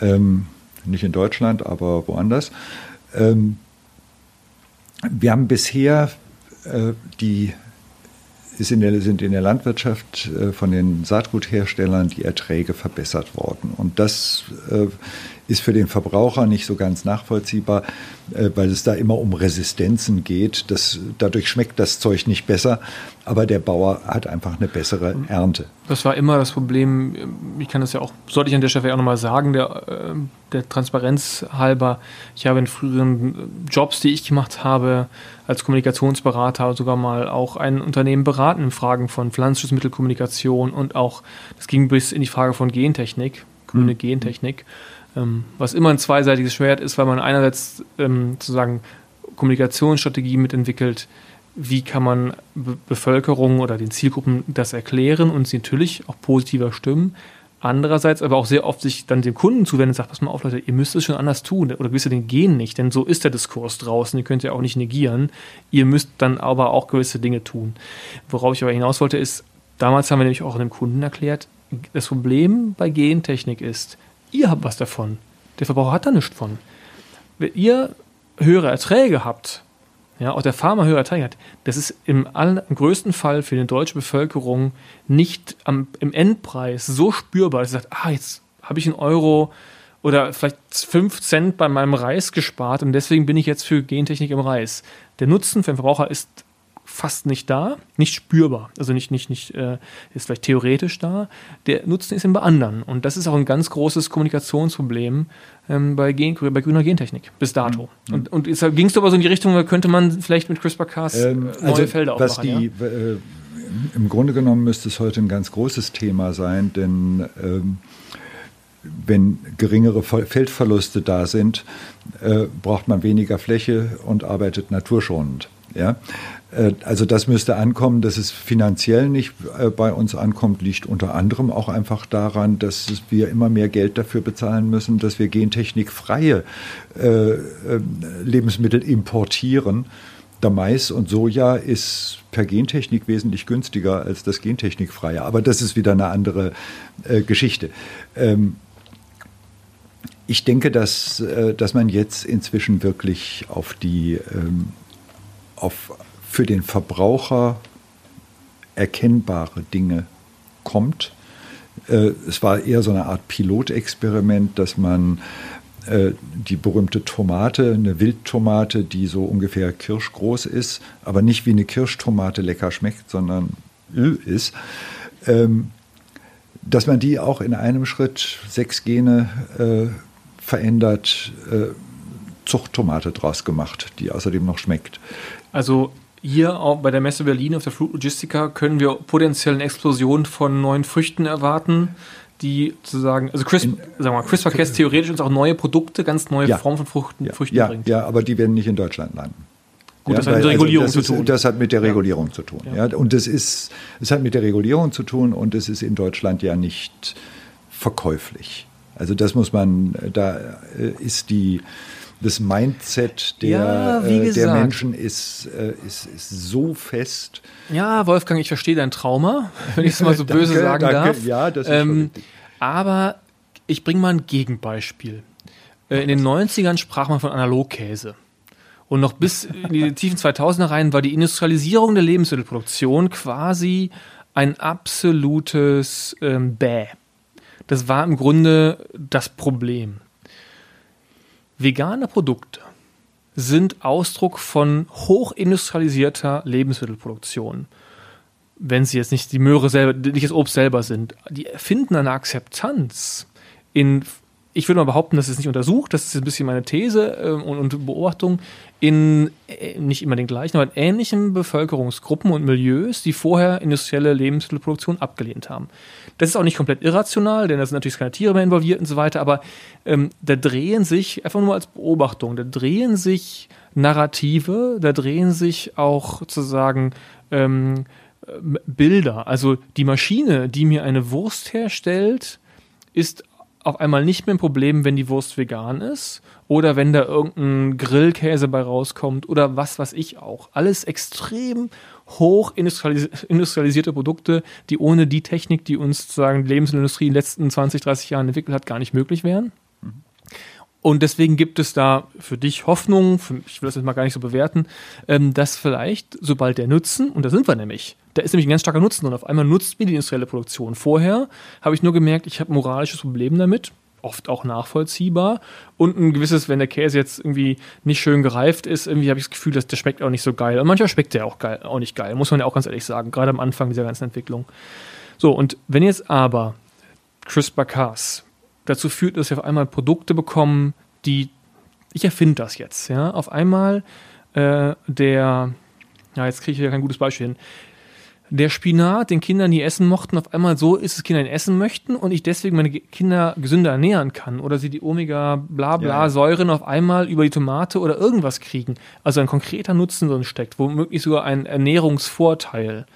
Ähm, nicht in Deutschland, aber woanders. Ähm, wir haben bisher äh, die ist in der, sind in der Landwirtschaft äh, von den Saatgutherstellern die Erträge verbessert worden. Und das äh, ist für den Verbraucher nicht so ganz nachvollziehbar, äh, weil es da immer um Resistenzen geht. Das, dadurch schmeckt das Zeug nicht besser, aber der Bauer hat einfach eine bessere Ernte. Das war immer das Problem. Ich kann das ja auch, sollte ich an der Stelle auch nochmal sagen, der, äh, der Transparenz halber. Ich habe in früheren Jobs, die ich gemacht habe, als Kommunikationsberater sogar mal auch ein Unternehmen beraten in Fragen von Pflanzenschutzmittelkommunikation und auch, das ging bis in die Frage von Gentechnik, grüne mhm. Gentechnik ähm, was immer ein zweiseitiges Schwert ist, weil man einerseits ähm, sozusagen Kommunikationsstrategien mitentwickelt, wie kann man Be Bevölkerung oder den Zielgruppen das erklären und sie natürlich auch positiver stimmen. Andererseits aber auch sehr oft sich dann dem Kunden zuwenden und sagt, pass mal auf, Leute, ihr müsst es schon anders tun oder gewisse Dinge gehen nicht, denn so ist der Diskurs draußen, ihr könnt ja auch nicht negieren. Ihr müsst dann aber auch gewisse Dinge tun. Worauf ich aber hinaus wollte, ist, damals haben wir nämlich auch einem Kunden erklärt, das Problem bei Gentechnik ist, Ihr habt was davon. Der Verbraucher hat da nichts von. Wenn ihr höhere Erträge habt, ja, auch der Farmer höhere Erträge hat, das ist im, all, im größten Fall für die deutsche Bevölkerung nicht am, im Endpreis so spürbar, dass sie sagt, ah, jetzt habe ich einen Euro oder vielleicht fünf Cent bei meinem Reis gespart und deswegen bin ich jetzt für Gentechnik im Reis. Der Nutzen für den Verbraucher ist fast nicht da, nicht spürbar, also nicht, nicht, nicht, äh, ist vielleicht theoretisch da. Der Nutzen ist eben bei anderen. Und das ist auch ein ganz großes Kommunikationsproblem ähm, bei, Gen bei grüner Gentechnik bis dato. Mhm. Und, und ging es aber so in die Richtung, da könnte man vielleicht mit CRISPR-Cas ähm, neue also Felder was aufmachen. Die, ja? äh, Im Grunde genommen müsste es heute ein ganz großes Thema sein, denn ähm, wenn geringere Feldverluste da sind, äh, braucht man weniger Fläche und arbeitet naturschonend. Ja? Äh, also das müsste ankommen, dass es finanziell nicht äh, bei uns ankommt, liegt unter anderem auch einfach daran, dass wir immer mehr Geld dafür bezahlen müssen, dass wir gentechnikfreie äh, Lebensmittel importieren. Der Mais und Soja ist per Gentechnik wesentlich günstiger als das gentechnikfreie. Aber das ist wieder eine andere Geschichte. Ähm, ich denke, dass, dass man jetzt inzwischen wirklich auf die ähm, auf für den Verbraucher erkennbare Dinge kommt. Äh, es war eher so eine Art Pilotexperiment, dass man äh, die berühmte Tomate, eine Wildtomate, die so ungefähr kirschgroß ist, aber nicht wie eine Kirschtomate lecker schmeckt, sondern ist, ähm, dass man die auch in einem Schritt sechs Gene äh, verändert, Zuchttomate draus gemacht, die außerdem noch schmeckt. Also hier auch bei der Messe Berlin auf der Fluglogistika können wir potenziell eine Explosion von neuen Früchten erwarten, die sozusagen, also Crisp, in, sagen wir mal, CRISPR-Cas theoretisch uns auch neue Produkte, ganz neue ja, Formen von Früchten, ja, Früchten ja, bringt. Ja, aber die werden nicht in Deutschland landen. Gut, ja, das hat mit der also Regulierung zu tun. Ist, das hat mit der Regulierung zu tun. Ja. und das ist, es hat mit der Regulierung zu tun und es ist in Deutschland ja nicht verkäuflich. Also das muss man, da äh, ist die, das Mindset der, ja, äh, der Menschen ist, äh, ist, ist so fest. Ja, Wolfgang, ich verstehe dein Trauma, wenn ich es mal so böse danke, sagen danke. darf. Ja, das ist ähm, Aber ich bringe mal ein Gegenbeispiel. Äh, in den 90ern sprach man von Analogkäse. Und noch bis in die tiefen 2000er rein war die Industrialisierung der Lebensmittelproduktion quasi ein absolutes ähm, Bäh. Das war im Grunde das Problem. Vegane Produkte sind Ausdruck von hochindustrialisierter Lebensmittelproduktion. Wenn sie jetzt nicht die Möhre selber, nicht das Obst selber sind. Die finden eine Akzeptanz in ich würde mal behaupten, das ist nicht untersucht, das ist ein bisschen meine These äh, und, und, Beobachtung, in äh, nicht immer den gleichen, aber in ähnlichen Bevölkerungsgruppen und Milieus, die vorher industrielle Lebensmittelproduktion abgelehnt haben. Das ist auch nicht komplett irrational, denn da sind natürlich keine Tiere mehr involviert und so weiter, aber ähm, da drehen sich, einfach nur als Beobachtung, da drehen sich Narrative, da drehen sich auch sozusagen ähm, Bilder. Also die Maschine, die mir eine Wurst herstellt, ist auf einmal nicht mehr ein Problem, wenn die Wurst vegan ist oder wenn da irgendein Grillkäse bei rauskommt oder was weiß ich auch. Alles extrem hoch industrialisierte Produkte, die ohne die Technik, die uns sozusagen die Lebensmittelindustrie in den letzten 20, 30 Jahren entwickelt hat, gar nicht möglich wären. Und deswegen gibt es da für dich Hoffnung, für, ich will das jetzt mal gar nicht so bewerten, ähm, dass vielleicht, sobald der Nutzen, und da sind wir nämlich, da ist nämlich ein ganz starker Nutzen und auf einmal nutzt mir die industrielle Produktion. Vorher habe ich nur gemerkt, ich habe moralisches Problem damit, oft auch nachvollziehbar. Und ein gewisses, wenn der Käse jetzt irgendwie nicht schön gereift ist, irgendwie habe ich das Gefühl, dass der schmeckt auch nicht so geil. Und manchmal schmeckt der auch, geil, auch nicht geil, muss man ja auch ganz ehrlich sagen, gerade am Anfang dieser ganzen Entwicklung. So, und wenn jetzt aber CRISPR-Cas dazu führt, dass wir auf einmal Produkte bekommen, die, ich erfinde das jetzt, ja, auf einmal äh, der, ja, jetzt kriege ich wieder kein gutes Beispiel hin, der Spinat, den Kindern nie essen mochten, auf einmal so ist, dass Kinder ihn essen möchten und ich deswegen meine Kinder gesünder ernähren kann oder sie die Omega-Bla-Bla-Säuren auf einmal über die Tomate oder irgendwas kriegen. Also ein konkreter Nutzen drin steckt, womöglich sogar ein Ernährungsvorteil.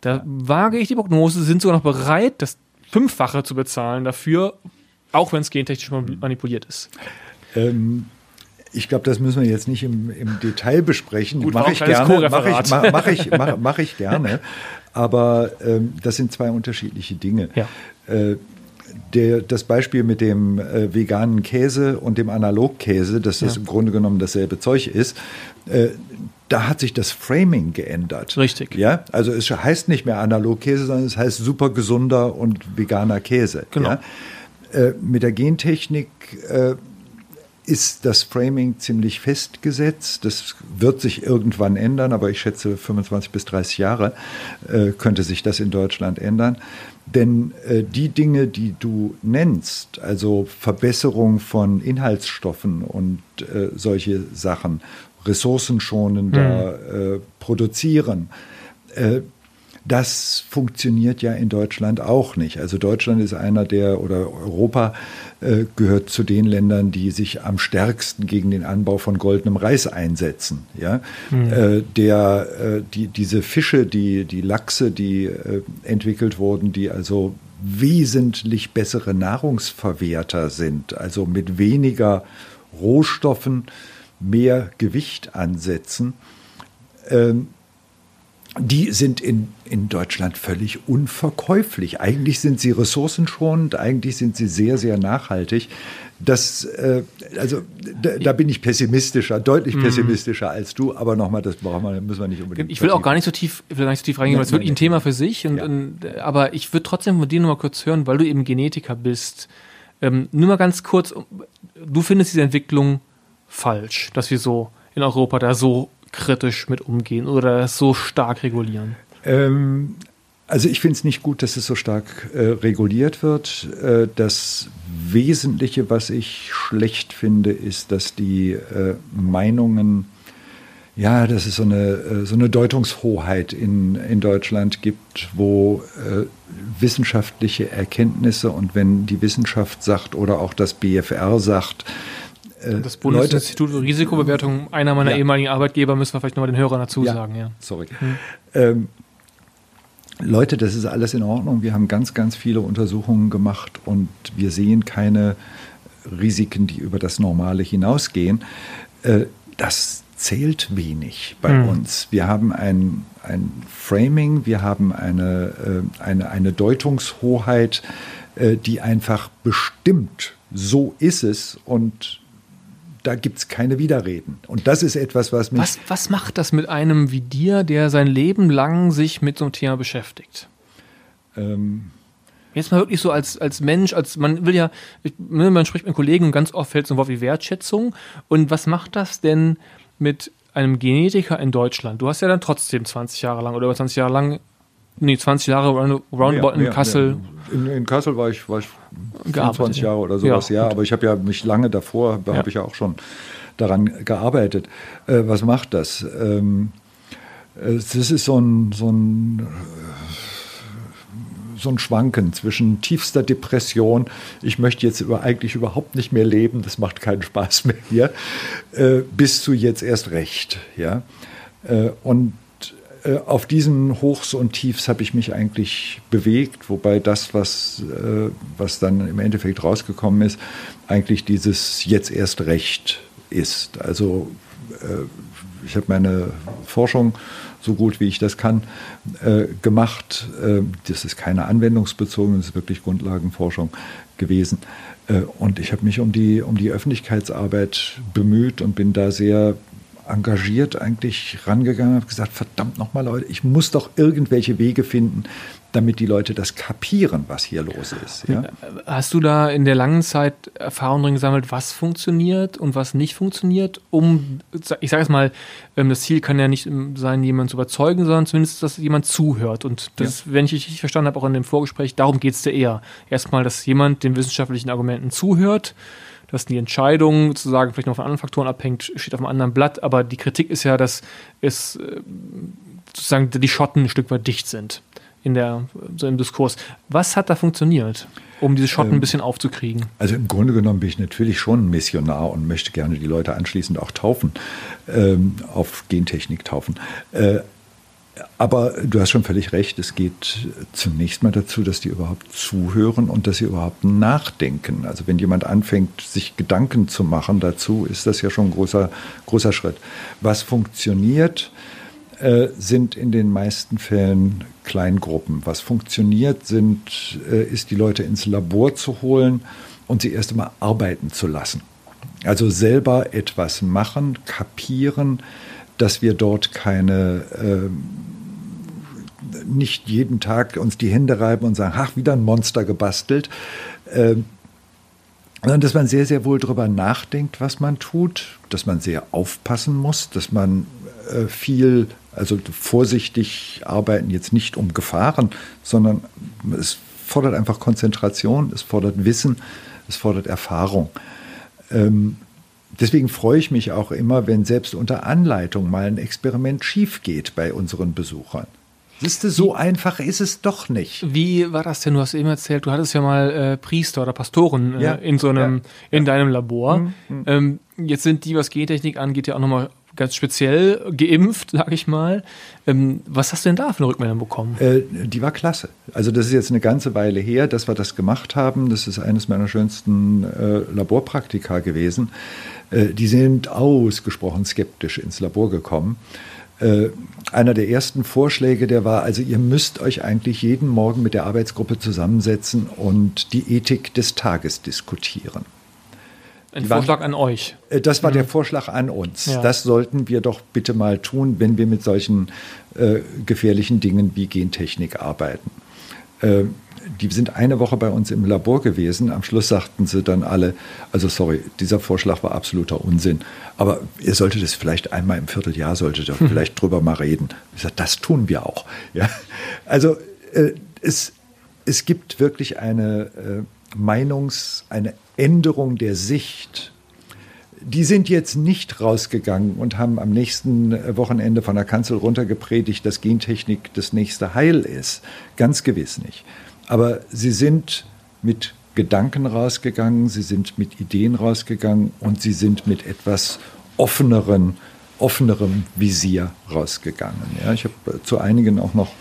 Da wage ich die Prognose, sind sogar noch bereit, das Fünffache zu bezahlen dafür, auch wenn es gentechnisch manipuliert ist. Ähm, ich glaube, das müssen wir jetzt nicht im, im Detail besprechen. Mache ich gerne. Mache ich, mach, mach ich, mach, mach ich gerne. Aber ähm, das sind zwei unterschiedliche Dinge. Ja. Äh, der, das Beispiel mit dem äh, veganen Käse und dem Analogkäse, dass das ja. im Grunde genommen dasselbe Zeug ist, äh, da hat sich das Framing geändert. Richtig. Ja, also es heißt nicht mehr Analogkäse, sondern es heißt super gesunder und veganer Käse. Genau. Ja? Äh, mit der Gentechnik äh, ist das Framing ziemlich festgesetzt. Das wird sich irgendwann ändern, aber ich schätze 25 bis 30 Jahre äh, könnte sich das in Deutschland ändern. Denn äh, die Dinge, die du nennst, also Verbesserung von Inhaltsstoffen und äh, solche Sachen, ressourcenschonender mhm. produzieren, äh, das funktioniert ja in Deutschland auch nicht. Also Deutschland ist einer der, oder Europa äh, gehört zu den Ländern, die sich am stärksten gegen den Anbau von goldenem Reis einsetzen. Ja? Mhm. Äh, der, äh, die, diese Fische, die, die Lachse, die äh, entwickelt wurden, die also wesentlich bessere Nahrungsverwerter sind, also mit weniger Rohstoffen mehr Gewicht ansetzen. Ähm, die sind in, in Deutschland völlig unverkäuflich. Eigentlich sind sie ressourcenschonend, eigentlich sind sie sehr, sehr nachhaltig. Das, äh, also da, da, bin ich pessimistischer, deutlich mhm. pessimistischer als du, aber nochmal, das brauchen wir, müssen wir nicht unbedingt. Ich will auch gar nicht so tief, ich will gar nicht so tief reingehen, weil es wirklich ein Thema für sich. Und, ja. und, aber ich würde trotzdem von dir nochmal kurz hören, weil du eben Genetiker bist. Ähm, nur mal ganz kurz, du findest diese Entwicklung falsch, dass wir so in Europa da so kritisch mit umgehen oder so stark regulieren? Ähm, also ich finde es nicht gut, dass es so stark äh, reguliert wird. Äh, das Wesentliche, was ich schlecht finde, ist, dass die äh, Meinungen, ja, dass es so eine, äh, so eine Deutungshoheit in, in Deutschland gibt, wo äh, wissenschaftliche Erkenntnisse und wenn die Wissenschaft sagt oder auch das BFR sagt, das Bundesinstitut für Risikobewertung, einer meiner ja. ehemaligen Arbeitgeber, müssen wir vielleicht nochmal den Hörern dazu ja. sagen. Ja. Sorry. Hm. Ähm, Leute, das ist alles in Ordnung. Wir haben ganz, ganz viele Untersuchungen gemacht und wir sehen keine Risiken, die über das Normale hinausgehen. Äh, das zählt wenig bei hm. uns. Wir haben ein, ein Framing, wir haben eine, äh, eine, eine Deutungshoheit, die einfach bestimmt, so ist es und da gibt es keine Widerreden. Und das ist etwas, was mich. Was, was macht das mit einem wie dir, der sein Leben lang sich mit so einem Thema beschäftigt? Ähm. Jetzt mal wirklich so als, als Mensch, als man will ja, ne, man spricht mit Kollegen und ganz oft fällt so ein Wort wie Wertschätzung. Und was macht das denn mit einem Genetiker in Deutschland? Du hast ja dann trotzdem 20 Jahre lang oder über 20 Jahre lang nee, 20 Jahre roundabout in Kassel. In, in, Kassel war ich, war ich 25 Jahre oder sowas, ja. ja aber ich habe ja mich lange davor, ja. habe ich ja auch schon daran gearbeitet. Äh, was macht das? Ähm, das ist so ein, so ein so ein Schwanken zwischen tiefster Depression, ich möchte jetzt über, eigentlich überhaupt nicht mehr leben, das macht keinen Spaß mehr hier, äh, bis zu jetzt erst recht. Ja? Äh, und äh, auf diesen Hochs und Tiefs habe ich mich eigentlich bewegt, wobei das, was, äh, was dann im Endeffekt rausgekommen ist, eigentlich dieses jetzt erst recht ist. Also äh, ich habe meine Forschung so gut wie ich das kann gemacht. das ist keine anwendungsbezogene, das ist wirklich Grundlagenforschung gewesen. und ich habe mich um die, um die Öffentlichkeitsarbeit bemüht und bin da sehr engagiert eigentlich rangegangen, habe gesagt, verdammt nochmal Leute, ich muss doch irgendwelche Wege finden, damit die Leute das kapieren, was hier los ist. Ja? Hast du da in der langen Zeit Erfahrungen drin gesammelt, was funktioniert und was nicht funktioniert? Um, ich sage es mal, ähm, das Ziel kann ja nicht sein, jemanden zu überzeugen, sondern zumindest, dass jemand zuhört. Und das, ja. wenn ich richtig verstanden habe, auch in dem Vorgespräch, darum geht es dir eher. Erstmal, dass jemand den wissenschaftlichen Argumenten zuhört dass die Entscheidung sozusagen vielleicht noch von anderen Faktoren abhängt, steht auf einem anderen Blatt, aber die Kritik ist ja, dass es äh, sozusagen die Schotten ein Stück weit dicht sind in der, so im Diskurs. Was hat da funktioniert, um diese Schotten ähm, ein bisschen aufzukriegen? Also im Grunde genommen bin ich natürlich schon ein Missionar und möchte gerne die Leute anschließend auch taufen, ähm, auf Gentechnik taufen. Äh, aber du hast schon völlig recht, es geht zunächst mal dazu, dass die überhaupt zuhören und dass sie überhaupt nachdenken. Also wenn jemand anfängt, sich Gedanken zu machen dazu, ist das ja schon ein großer, großer Schritt. Was funktioniert, äh, sind in den meisten Fällen Kleingruppen. Was funktioniert, sind, äh, ist die Leute ins Labor zu holen und sie erst einmal arbeiten zu lassen. Also selber etwas machen, kapieren, dass wir dort keine äh, nicht jeden Tag uns die Hände reiben und sagen, ach, wieder ein Monster gebastelt. Äh, sondern dass man sehr, sehr wohl darüber nachdenkt, was man tut, dass man sehr aufpassen muss, dass man äh, viel also vorsichtig arbeiten, jetzt nicht um Gefahren, sondern es fordert einfach Konzentration, es fordert Wissen, es fordert Erfahrung. Ähm, deswegen freue ich mich auch immer, wenn selbst unter Anleitung mal ein Experiment schief geht bei unseren Besuchern. Siehst du, so einfach ist es doch nicht. Wie war das denn? Du hast eben erzählt, du hattest ja mal äh, Priester oder Pastoren äh, ja. in so einem, ja. in deinem Labor. Mhm. mhm. Ähm, jetzt sind die, was Gentechnik angeht, ja auch nochmal ganz speziell geimpft, sag ich mal. Ähm, was hast du denn da für eine Rückmeldung bekommen? Äh, die war klasse. Also das ist jetzt eine ganze Weile her, dass wir das gemacht haben. Das ist eines meiner schönsten äh, Laborpraktika gewesen. Äh, die sind ausgesprochen skeptisch ins Labor gekommen. Äh, einer der ersten Vorschläge, der war, also ihr müsst euch eigentlich jeden Morgen mit der Arbeitsgruppe zusammensetzen und die Ethik des Tages diskutieren. Ein Vorschlag an euch. Äh, das war mhm. der Vorschlag an uns. Ja. Das sollten wir doch bitte mal tun, wenn wir mit solchen äh, gefährlichen Dingen wie Gentechnik arbeiten. Äh, die sind eine Woche bei uns im Labor gewesen. Am Schluss sagten sie dann alle, also sorry, dieser Vorschlag war absoluter Unsinn. Aber ihr solltet es vielleicht einmal im Vierteljahr, solltet ihr hm. vielleicht drüber mal reden. Ich sage, das tun wir auch. Ja? Also äh, es, es gibt wirklich eine äh, Meinungs-, eine Änderung der Sicht. Die sind jetzt nicht rausgegangen und haben am nächsten Wochenende von der Kanzel runtergepredigt, dass Gentechnik das nächste Heil ist. Ganz gewiss nicht. Aber sie sind mit Gedanken rausgegangen, sie sind mit Ideen rausgegangen und sie sind mit etwas offeneren, offenerem Visier rausgegangen. Ja, ich habe zu einigen auch noch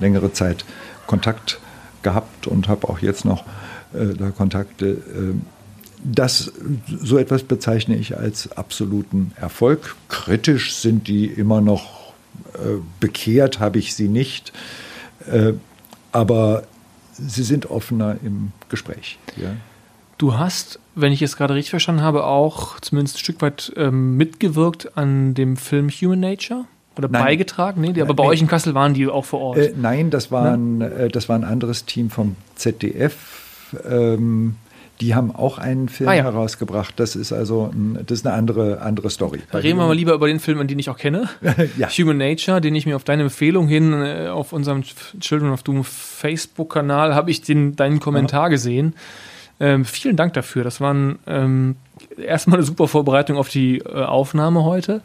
längere Zeit Kontakt gehabt und habe auch jetzt noch äh, da Kontakte. Äh, das, so etwas bezeichne ich als absoluten Erfolg. Kritisch sind die immer noch, äh, bekehrt habe ich sie nicht, äh, aber sie sind offener im Gespräch. Ja. Du hast, wenn ich es gerade richtig verstanden habe, auch zumindest ein Stück weit ähm, mitgewirkt an dem Film Human Nature? Oder nein. beigetragen? Nee, die, aber bei nee. euch in Kassel waren die auch vor Ort. Äh, nein, das war, ein, äh, das war ein anderes Team vom ZDF. Ähm, die haben auch einen Film ah, ja. herausgebracht. Das ist also ein, das ist eine andere, andere Story. Da reden wir mal lieber über den Film, den ich auch kenne. ja. Human Nature, den ich mir auf deine Empfehlung hin äh, auf unserem Children of Doom Facebook-Kanal habe ich den, deinen Kommentar ja. gesehen. Ähm, vielen Dank dafür. Das war ähm, erstmal eine super Vorbereitung auf die äh, Aufnahme heute.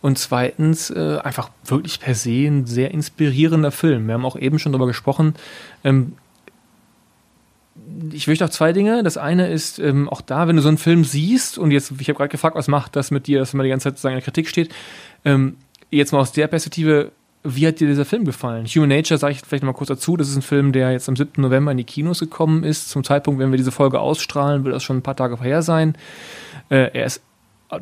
Und zweitens äh, einfach wirklich per se ein sehr inspirierender Film. Wir haben auch eben schon darüber gesprochen. Ähm, ich möchte auch zwei Dinge. Das eine ist ähm, auch da, wenn du so einen Film siehst und jetzt, ich habe gerade gefragt, was macht das mit dir, dass man die ganze Zeit sozusagen in der Kritik steht. Ähm, jetzt mal aus der Perspektive, wie hat dir dieser Film gefallen? Human Nature sage ich vielleicht noch mal kurz dazu. Das ist ein Film, der jetzt am 7. November in die Kinos gekommen ist. Zum Zeitpunkt, wenn wir diese Folge ausstrahlen, wird das schon ein paar Tage vorher sein. Äh, er ist,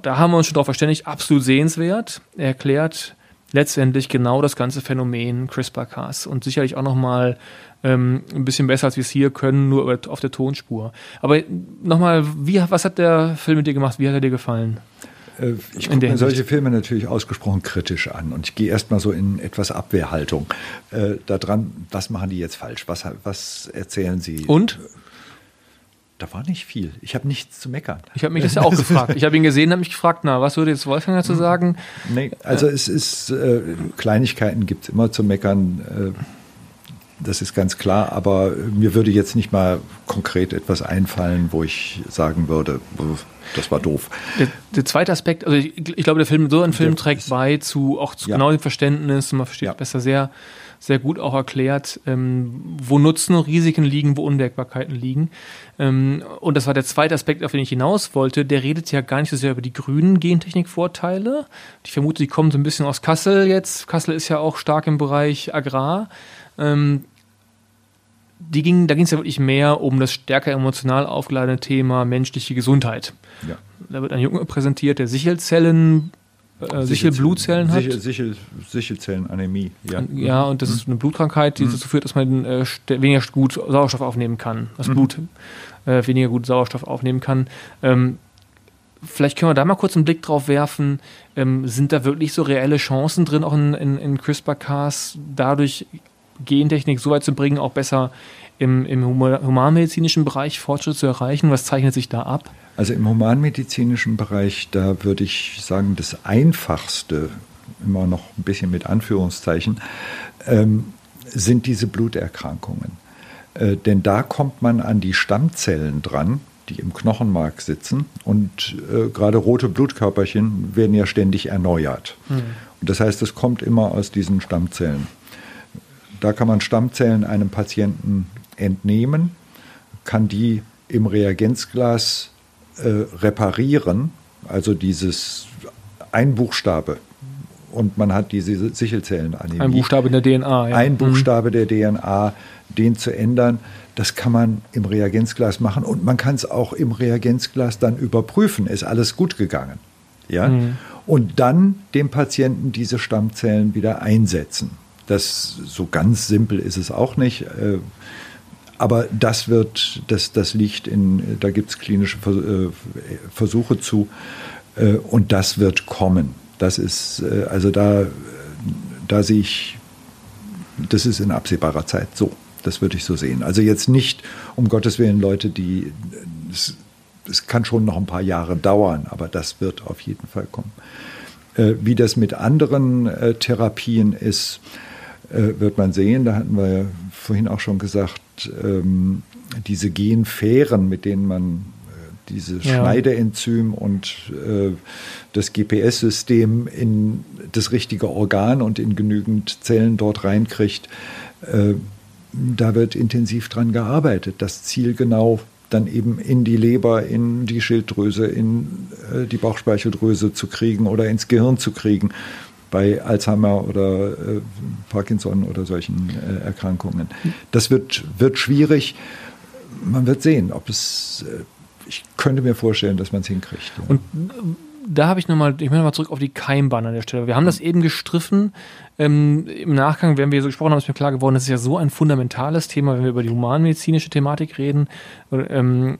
da haben wir uns schon darauf verständigt, absolut sehenswert. Er erklärt letztendlich genau das ganze Phänomen CRISPR-Cas und sicherlich auch noch mal ähm, ein bisschen besser, als wir es hier können, nur auf der Tonspur. Aber nochmal, was hat der Film mit dir gemacht? Wie hat er dir gefallen? Äh, ich gucke mir solche Filme natürlich ausgesprochen kritisch an und ich gehe erstmal so in etwas Abwehrhaltung äh, daran, was machen die jetzt falsch, was, was erzählen sie. Und? Da war nicht viel. Ich habe nichts zu meckern. Ich habe mich das ja auch gefragt. Ich habe ihn gesehen, habe mich gefragt, na, was würde jetzt Wolfgang dazu sagen? Nee, also äh, es ist, äh, Kleinigkeiten gibt es immer zu meckern. Äh, das ist ganz klar, aber mir würde jetzt nicht mal konkret etwas einfallen, wo ich sagen würde, das war doof. Der, der zweite Aspekt, also ich, ich, glaube, der Film, so ein Film trägt bei zu auch zu ja. genau dem Verständnis, man versteht ja. besser sehr, sehr gut auch erklärt, ähm, wo Nutzen und Risiken liegen, wo Unwägbarkeiten liegen. Ähm, und das war der zweite Aspekt, auf den ich hinaus wollte. Der redet ja gar nicht so sehr über die grünen Gentechnikvorteile. Ich vermute, die kommen so ein bisschen aus Kassel jetzt. Kassel ist ja auch stark im Bereich Agrar. Ähm, die ging, da ging es ja wirklich mehr um das stärker emotional aufgeladene Thema menschliche Gesundheit. Ja. Da wird ein Junge präsentiert, der Sichelzellen, äh, Sichelblutzellen hat. Sichel, Sichel, Sichelzellenanämie, ja. Ja, und das ist eine Blutkrankheit, die mhm. dazu führt, dass man äh, weniger gut Sauerstoff aufnehmen kann. Das mhm. Blut äh, weniger gut Sauerstoff aufnehmen kann. Ähm, vielleicht können wir da mal kurz einen Blick drauf werfen. Ähm, sind da wirklich so reelle Chancen drin, auch in, in, in CRISPR-Cas, dadurch Gentechnik so weit zu bringen, auch besser im, im humanmedizinischen Bereich Fortschritt zu erreichen? Was zeichnet sich da ab? Also im humanmedizinischen Bereich, da würde ich sagen, das Einfachste, immer noch ein bisschen mit Anführungszeichen, ähm, sind diese Bluterkrankungen. Äh, denn da kommt man an die Stammzellen dran, die im Knochenmark sitzen. Und äh, gerade rote Blutkörperchen werden ja ständig erneuert. Mhm. Und das heißt, es kommt immer aus diesen Stammzellen. Da kann man Stammzellen einem Patienten entnehmen, kann die im Reagenzglas äh, reparieren, also dieses ein Buchstabe und man hat diese Sichelzellenanämie. Ein Buchstabe in der DNA. Ja. Ein mhm. Buchstabe mhm. der DNA, den zu ändern, das kann man im Reagenzglas machen und man kann es auch im Reagenzglas dann überprüfen. Ist alles gut gegangen? Ja. Mhm. Und dann dem Patienten diese Stammzellen wieder einsetzen. Das so ganz simpel ist es auch nicht. Äh, aber das wird, das, das liegt in, da gibt es klinische äh, Versuche zu äh, und das wird kommen. Das ist, also da, da sehe ich, das ist in absehbarer Zeit so. Das würde ich so sehen. Also jetzt nicht, um Gottes Willen, Leute, die, es kann schon noch ein paar Jahre dauern, aber das wird auf jeden Fall kommen. Wie das mit anderen Therapien ist, wird man sehen. Da hatten wir ja vorhin auch schon gesagt, ähm, diese Genfähren, mit denen man äh, dieses ja. Schneideenzym und äh, das GPS-System in das richtige Organ und in genügend Zellen dort reinkriegt, äh, da wird intensiv dran gearbeitet, das Ziel genau dann eben in die Leber, in die Schilddrüse, in äh, die Bauchspeicheldrüse zu kriegen oder ins Gehirn zu kriegen bei Alzheimer oder äh, Parkinson oder solchen äh, Erkrankungen. Das wird, wird schwierig. Man wird sehen, ob es. Äh, ich könnte mir vorstellen, dass man es hinkriegt. Ja. Und äh, da habe ich nochmal, ich möchte nochmal zurück auf die Keimbahn an der Stelle. Wir haben das eben gestriffen. Ähm, Im Nachgang, wenn wir so gesprochen haben, ist mir klar geworden, das ist ja so ein fundamentales Thema, wenn wir über die humanmedizinische Thematik reden. Ähm,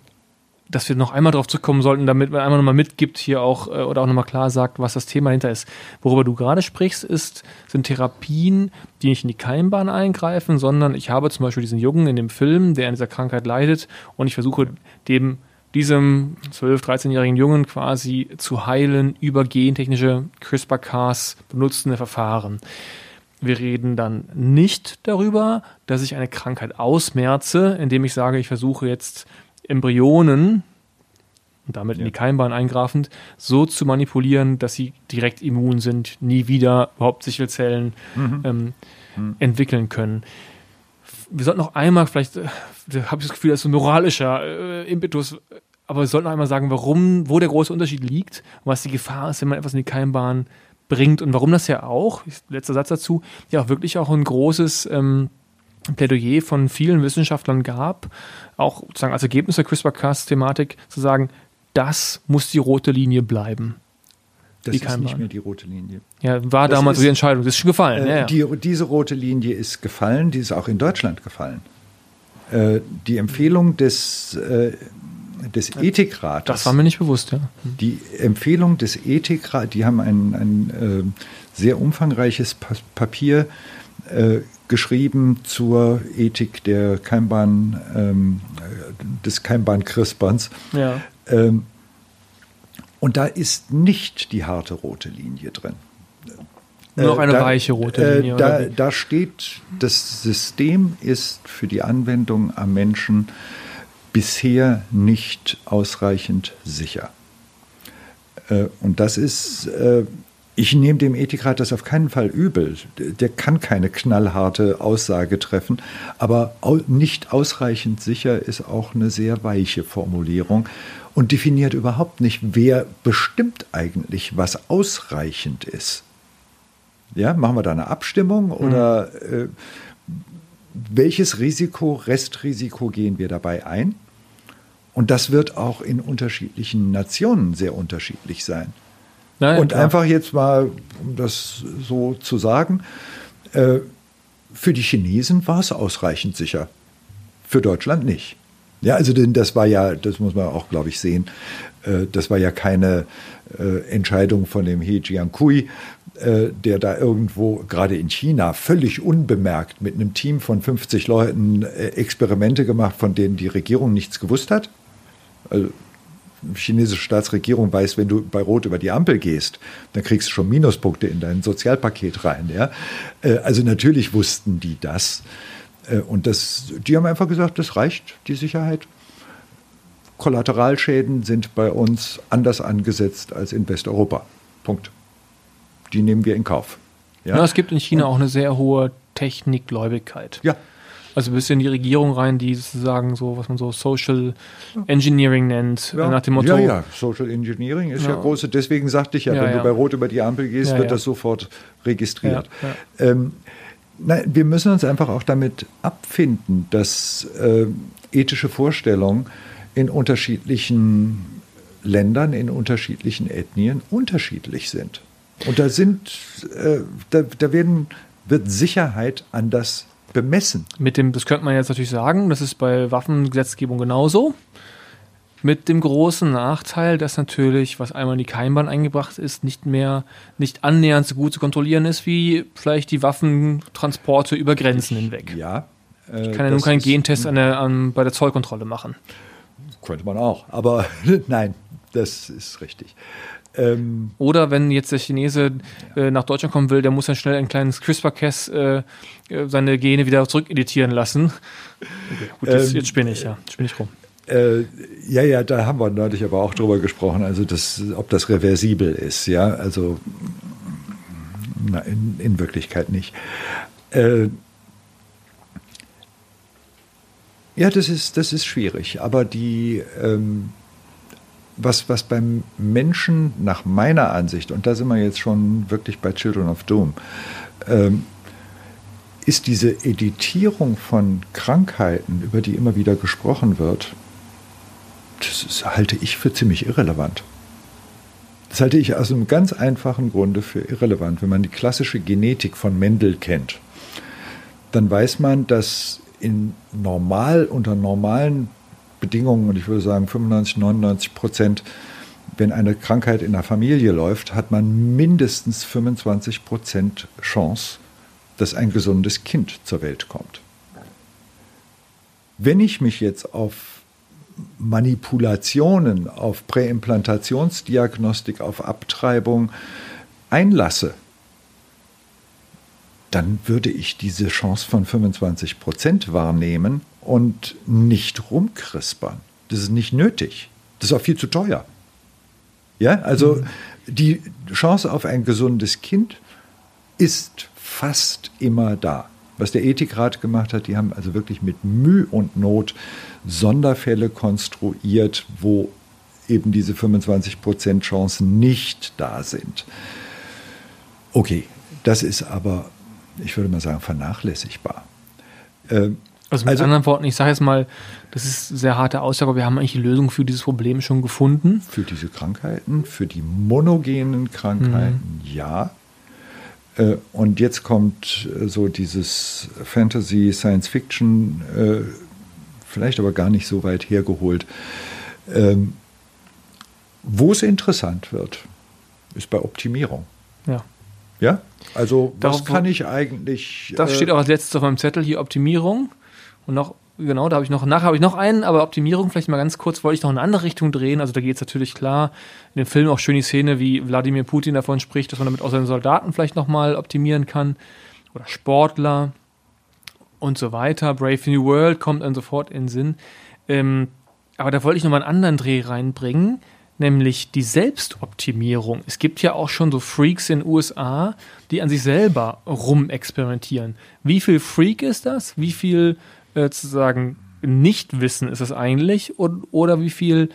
dass wir noch einmal darauf zurückkommen sollten, damit man einmal nochmal mitgibt hier auch äh, oder auch nochmal klar sagt, was das Thema hinter ist. Worüber du gerade sprichst, ist, sind Therapien, die nicht in die Keimbahn eingreifen, sondern ich habe zum Beispiel diesen Jungen in dem Film, der an dieser Krankheit leidet und ich versuche dem diesem 12-, 13-jährigen Jungen quasi zu heilen über gentechnische CRISPR-Cas benutzende Verfahren. Wir reden dann nicht darüber, dass ich eine Krankheit ausmerze, indem ich sage, ich versuche jetzt Embryonen und damit ja. in die Keimbahn eingreifend, so zu manipulieren, dass sie direkt immun sind, nie wieder überhaupt Sichelzellen mhm. Ähm, mhm. entwickeln können. Wir sollten noch einmal, vielleicht äh, habe ich das Gefühl, das ist ein moralischer äh, Impetus, aber wir sollten noch einmal sagen, warum, wo der große Unterschied liegt und was die Gefahr ist, wenn man etwas in die Keimbahn bringt und warum das ja auch, letzter Satz dazu, ja auch wirklich auch ein großes ähm, Plädoyer von vielen Wissenschaftlern gab, auch sozusagen als Ergebnis der CRISPR-Cas-Thematik zu sagen, das muss die rote Linie bleiben. Das die ist nicht mehr die rote Linie. Ja, war das damals ist, die Entscheidung. Das ist schon gefallen. Äh, ja, ja. Die, diese rote Linie ist gefallen, die ist auch in Deutschland gefallen. Äh, die Empfehlung des äh, des Ethikrates. Das war mir nicht bewusst, ja. Die Empfehlung des Ethikrats, die haben ein, ein äh, sehr umfangreiches pa Papier geschrieben zur Ethik der Keimbahn, ähm, des Keimbahn-CRISPRs. Ja. Ähm, und da ist nicht die harte rote Linie drin. Nur noch eine da, weiche rote Linie. Äh, da, da, steht, das System ist für die Anwendung am Menschen bisher nicht ausreichend sicher. Äh, und das ist, äh, ich nehme dem Ethikrat das auf keinen Fall übel. Der kann keine knallharte Aussage treffen, aber nicht ausreichend sicher ist auch eine sehr weiche Formulierung und definiert überhaupt nicht, wer bestimmt eigentlich, was ausreichend ist. Ja, machen wir da eine Abstimmung oder mhm. äh, welches Risiko, Restrisiko gehen wir dabei ein? Und das wird auch in unterschiedlichen Nationen sehr unterschiedlich sein. Nein, und klar. einfach jetzt mal, um das so zu sagen, äh, für die Chinesen war es ausreichend sicher, für Deutschland nicht. Ja, also denn das war ja, das muss man auch, glaube ich, sehen, äh, das war ja keine äh, Entscheidung von dem He Jiankui, äh, der da irgendwo, gerade in China, völlig unbemerkt mit einem Team von 50 Leuten äh, Experimente gemacht, von denen die Regierung nichts gewusst hat. Also, chinesische Staatsregierung weiß, wenn du bei Rot über die Ampel gehst, dann kriegst du schon Minuspunkte in dein Sozialpaket rein. Ja? Äh, also natürlich wussten die das. Und das, die haben einfach gesagt, das reicht, die Sicherheit. Kollateralschäden sind bei uns anders angesetzt als in Westeuropa. Punkt die nehmen wir in Kauf. Ja, ja es gibt in China Und, auch eine sehr hohe Technikgläubigkeit. Ja. Also bis in die Regierung rein, die sozusagen so, was man so Social Engineering nennt, ja. nach dem Motto. Ja, ja, Social Engineering ist ja, ja große. Deswegen sagte ich ja, wenn du bei Rot über die Ampel gehst, wird das sofort registriert. Ähm, nein, wir müssen uns einfach auch damit abfinden, dass äh, ethische Vorstellungen in unterschiedlichen Ländern, in unterschiedlichen Ethnien unterschiedlich sind. Und da sind, äh, da, da werden, wird Sicherheit anders bemessen. Mit dem, das könnte man jetzt natürlich sagen, das ist bei Waffengesetzgebung genauso. Mit dem großen Nachteil, dass natürlich, was einmal in die Keimbahn eingebracht ist, nicht mehr, nicht annähernd so gut zu kontrollieren ist, wie vielleicht die Waffentransporte über Grenzen hinweg. Ja. Äh, ich kann ja nun keinen Gentest an der, an, bei der Zollkontrolle machen. Könnte man auch, aber nein, das ist richtig. Ähm, Oder wenn jetzt der Chinese äh, nach Deutschland kommen will, der muss dann schnell ein kleines CRISPR-Cas äh, äh, seine Gene wieder zurückeditieren lassen. Okay, gut, jetzt, ähm, jetzt spinne ich, ja. Spinne ich rum. Äh, ja, ja, da haben wir neulich aber auch drüber gesprochen, also das, ob das reversibel ist, ja, also na, in, in Wirklichkeit nicht. Äh, ja, das ist, das ist schwierig, aber die, ähm, was, was beim Menschen nach meiner Ansicht, und da sind wir jetzt schon wirklich bei Children of Doom, ähm, ist diese Editierung von Krankheiten, über die immer wieder gesprochen wird, das ist, halte ich für ziemlich irrelevant. Das halte ich aus einem ganz einfachen Grunde für irrelevant. Wenn man die klassische Genetik von Mendel kennt, dann weiß man, dass in normal, unter normalen Bedingungen, und ich würde sagen 95, 99 Prozent, wenn eine Krankheit in der Familie läuft, hat man mindestens 25 Prozent Chance, dass ein gesundes Kind zur Welt kommt. Wenn ich mich jetzt auf Manipulationen, auf Präimplantationsdiagnostik, auf Abtreibung einlasse, dann würde ich diese Chance von 25 Prozent wahrnehmen und nicht rumkrispern. Das ist nicht nötig. Das ist auch viel zu teuer. Ja, also mhm. die Chance auf ein gesundes Kind ist fast immer da. Was der Ethikrat gemacht hat, die haben also wirklich mit Mühe und Not Sonderfälle konstruiert, wo eben diese 25% Chancen nicht da sind. Okay, das ist aber, ich würde mal sagen, vernachlässigbar. Ähm, also mit also, anderen Worten, ich sage jetzt mal, das ist eine sehr harte Aussage, aber wir haben eigentlich die Lösung für dieses Problem schon gefunden. Für diese Krankheiten, für die monogenen Krankheiten, mhm. ja. Äh, und jetzt kommt äh, so dieses Fantasy, Science Fiction, äh, vielleicht aber gar nicht so weit hergeholt. Ähm, wo es interessant wird, ist bei Optimierung. Ja. Ja? Also, Darauf- was kann ich eigentlich. Das äh, steht auch als letztes auf meinem Zettel hier Optimierung. Und noch, genau, da habe ich noch, nachher habe ich noch einen, aber Optimierung vielleicht mal ganz kurz, wollte ich noch in eine andere Richtung drehen. Also da geht es natürlich klar, in dem Film auch schön die Szene, wie Wladimir Putin davon spricht, dass man damit auch seine Soldaten vielleicht nochmal optimieren kann. Oder Sportler und so weiter. Brave New World kommt dann sofort in den Sinn. Ähm, aber da wollte ich nochmal einen anderen Dreh reinbringen, nämlich die Selbstoptimierung. Es gibt ja auch schon so Freaks in den USA, die an sich selber rumexperimentieren. Wie viel Freak ist das? Wie viel äh, sozusagen Nichtwissen ist das eigentlich? Und, oder wie viel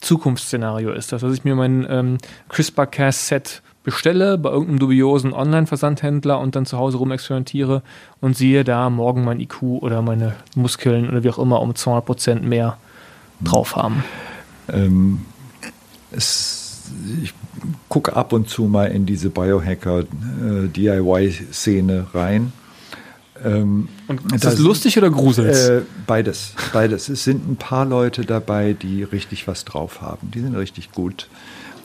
Zukunftsszenario ist das? Dass ich mir mein ähm, CRISPR-Cas-Set bestelle bei irgendeinem dubiosen Online-Versandhändler und dann zu Hause rumexperimentiere und sehe da morgen mein IQ oder meine Muskeln oder wie auch immer um 200% mehr drauf haben. Ähm, es, ich gucke ab und zu mal in diese Biohacker-DIY-Szene rein. Ähm, Und ist da das lustig oder gruselt? Äh, beides, beides. Es sind ein paar Leute dabei, die richtig was drauf haben. Die sind richtig gut.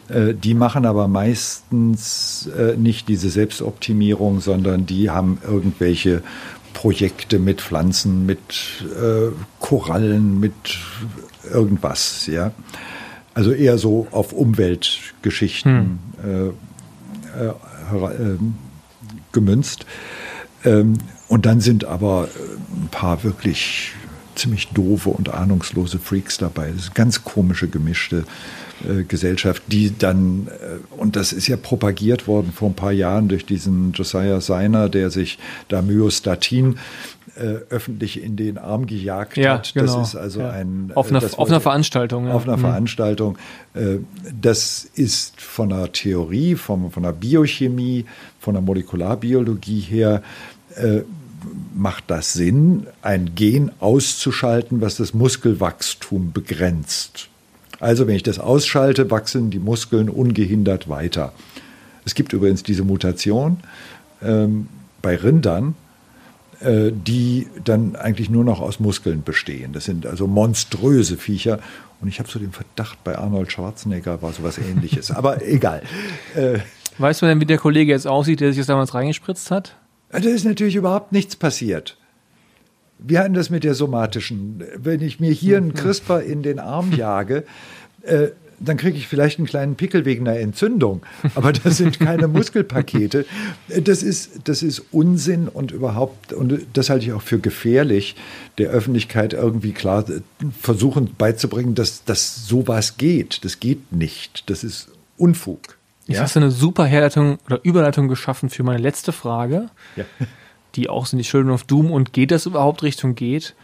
Äh, die machen aber meistens äh, nicht diese Selbstoptimierung, sondern die haben irgendwelche Projekte mit Pflanzen, mit äh, Korallen, mit irgendwas, ja. Also eher so auf Umweltgeschichten äh, äh, hera- ähm, gemünzt. Ähm, und dann sind aber äh, ein paar wirklich ziemlich doofe und ahnungslose Freaks dabei. Das ist eine ganz komische, gemischte äh, Gesellschaft, die dann, äh, und das ist ja propagiert worden vor ein paar Jahren durch diesen Josiah Seiner, der sich da Myostatin äh, öffentlich in den Arm gejagt Ja, hat. genau. Das ist also Ja. ein... Auf äh, einer- das auf einer Veranstaltung, ja. Auf einer Mhm. Veranstaltung. Äh, Das ist von der Theorie, von, von der Biochemie, von der Molekularbiologie her, äh, macht das Sinn, ein Gen auszuschalten, was das Muskelwachstum begrenzt. Also wenn ich das ausschalte, wachsen die Muskeln ungehindert weiter. Es gibt übrigens diese Mutation ähm, bei Rindern, äh, die dann eigentlich nur noch aus Muskeln bestehen. Das sind also monströse Viecher. Und ich habe so den Verdacht, bei Arnold Schwarzenegger war sowas ähnliches. Aber egal. Äh, Weißt du denn, wie der Kollege jetzt aussieht, der sich das damals reingespritzt hat? da ist natürlich überhaupt nichts passiert. Wir hatten das mit der somatischen. Wenn ich mir hier einen CRISPR in den Arm jage, äh, dann kriege ich vielleicht einen kleinen Pickel wegen einer Entzündung. Aber das sind keine Muskelpakete. Das ist, das ist Unsinn und überhaupt, und das halte ich auch für gefährlich, der Öffentlichkeit irgendwie klar versuchen beizubringen, dass, dass sowas geht. Das geht nicht. Das ist Unfug. Jetzt hast du eine super Herleitung oder Überleitung geschaffen für meine letzte Frage, Ja. die auch sind die Children of Doom und geht das überhaupt Richtung geht?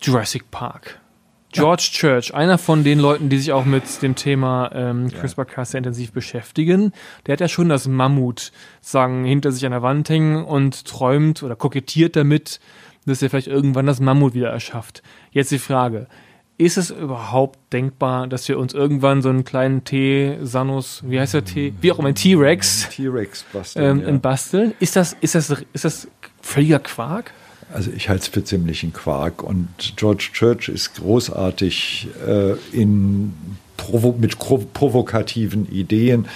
Jurassic Park. George Church, einer von den Leuten, die sich auch mit dem Thema ähm, CRISPR-Cas sehr intensiv beschäftigen, der hat ja schon das Mammut sagen hinter sich an der Wand hängen und träumt oder kokettiert damit, dass er vielleicht irgendwann das Mammut wieder erschafft. Jetzt die Frage, ist es überhaupt denkbar, dass wir uns irgendwann so einen kleinen T, Sanus, wie heißt der T, wie auch immer, ein T-Rex T-Rex basteln. ähm, ja. basteln? Ist das, ist das, ist das völliger Quark? Also ich halte es für ziemlichen Quark und George Church ist großartig äh, in provo mit pro- provokativen Ideen.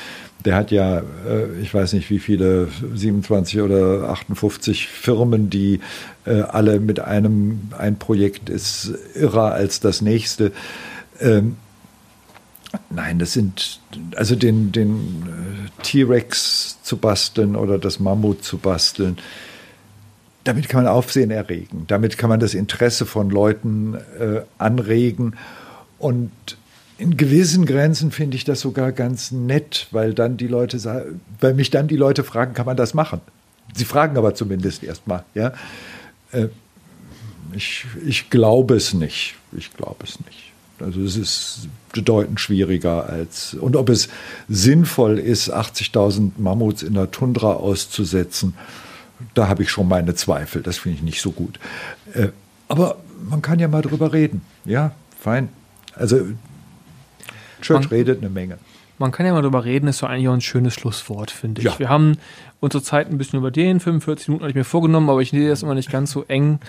Der hat ja, äh, ich weiß nicht wie viele, 27 oder 58 Firmen, die äh, alle mit einem, ein Projekt ist irrer als das nächste. Ähm, Nein, das sind, also den, den äh, T-Rex zu basteln oder das Mammut zu basteln, damit kann man Aufsehen erregen. Damit kann man das Interesse von Leuten äh, anregen. Und in gewissen Grenzen finde ich das sogar ganz nett, weil dann die Leute weil mich dann die Leute fragen, kann man das machen? Sie fragen aber zumindest erstmal, ja. Äh, ich, ich glaube es nicht. Ich glaube es nicht. Also es ist bedeutend schwieriger als. Und ob es sinnvoll ist, 80.000 Mammuts in der Tundra auszusetzen, da habe ich schon meine Zweifel. Das finde ich nicht so gut. Äh, aber man kann ja mal drüber reden. Ja, fein. Also Church Man- redet eine Menge. Man kann ja mal drüber reden, ist so eigentlich auch ein schönes Schlusswort, finde ich. Ja. Wir haben unsere Zeit ein bisschen über den, 45 Minuten hatte ich mir vorgenommen, aber ich sehe das immer nicht ganz so eng.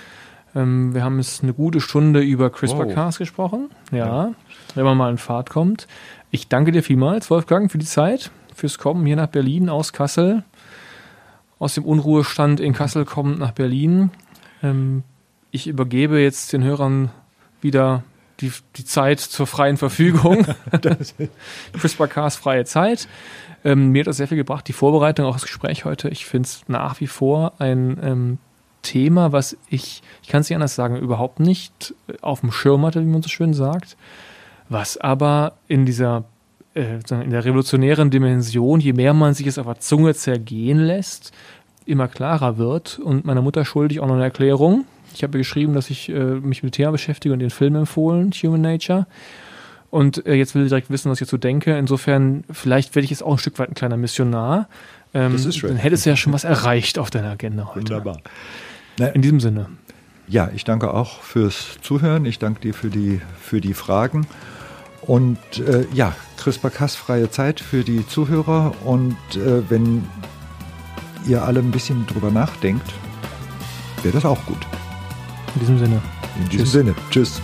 Ähm, wir haben jetzt eine gute Stunde über CRISPR-Cas gesprochen. Ja, ja, wenn man mal in Fahrt kommt. Ich danke dir vielmals, Wolfgang, für die Zeit, fürs Kommen hier nach Berlin aus Kassel. Aus dem Unruhestand in Kassel kommen nach Berlin. Ähm, ich übergebe jetzt den Hörern wieder die, die Zeit zur freien Verfügung. CRISPR-Cas freie Zeit. Ähm, mir hat das sehr viel gebracht, die Vorbereitung, auch das Gespräch heute. Ich finde es nach wie vor ein ähm, Thema, was ich, ich kann es nicht anders sagen, überhaupt nicht auf dem Schirm hatte, wie man so schön sagt. Was aber in dieser, äh, in der revolutionären Dimension, je mehr man sich es auf der Zunge zergehen lässt, immer klarer wird. Und meiner Mutter schuldig auch noch eine Erklärung. Ich habe geschrieben, dass ich äh, mich mit Thema beschäftige und den Film empfohlen, Human Nature. Und äh, jetzt will ich direkt wissen, was ich dazu denke. Insofern, vielleicht werde ich jetzt auch ein Stück weit ein kleiner Missionar. Ähm, das ist schön. Dann hättest du ja schon was erreicht auf deiner Agenda heute. Wunderbar. In diesem Sinne. Ja, ich danke auch fürs Zuhören. Ich danke dir für die, für die Fragen. Und äh, ja, CRISPR-Cas-freie Zeit für die Zuhörer. Und äh, wenn ihr alle ein bisschen drüber nachdenkt, wäre das auch gut. In diesem Sinne. In diesem Tschüss. Sinne. Tschüss.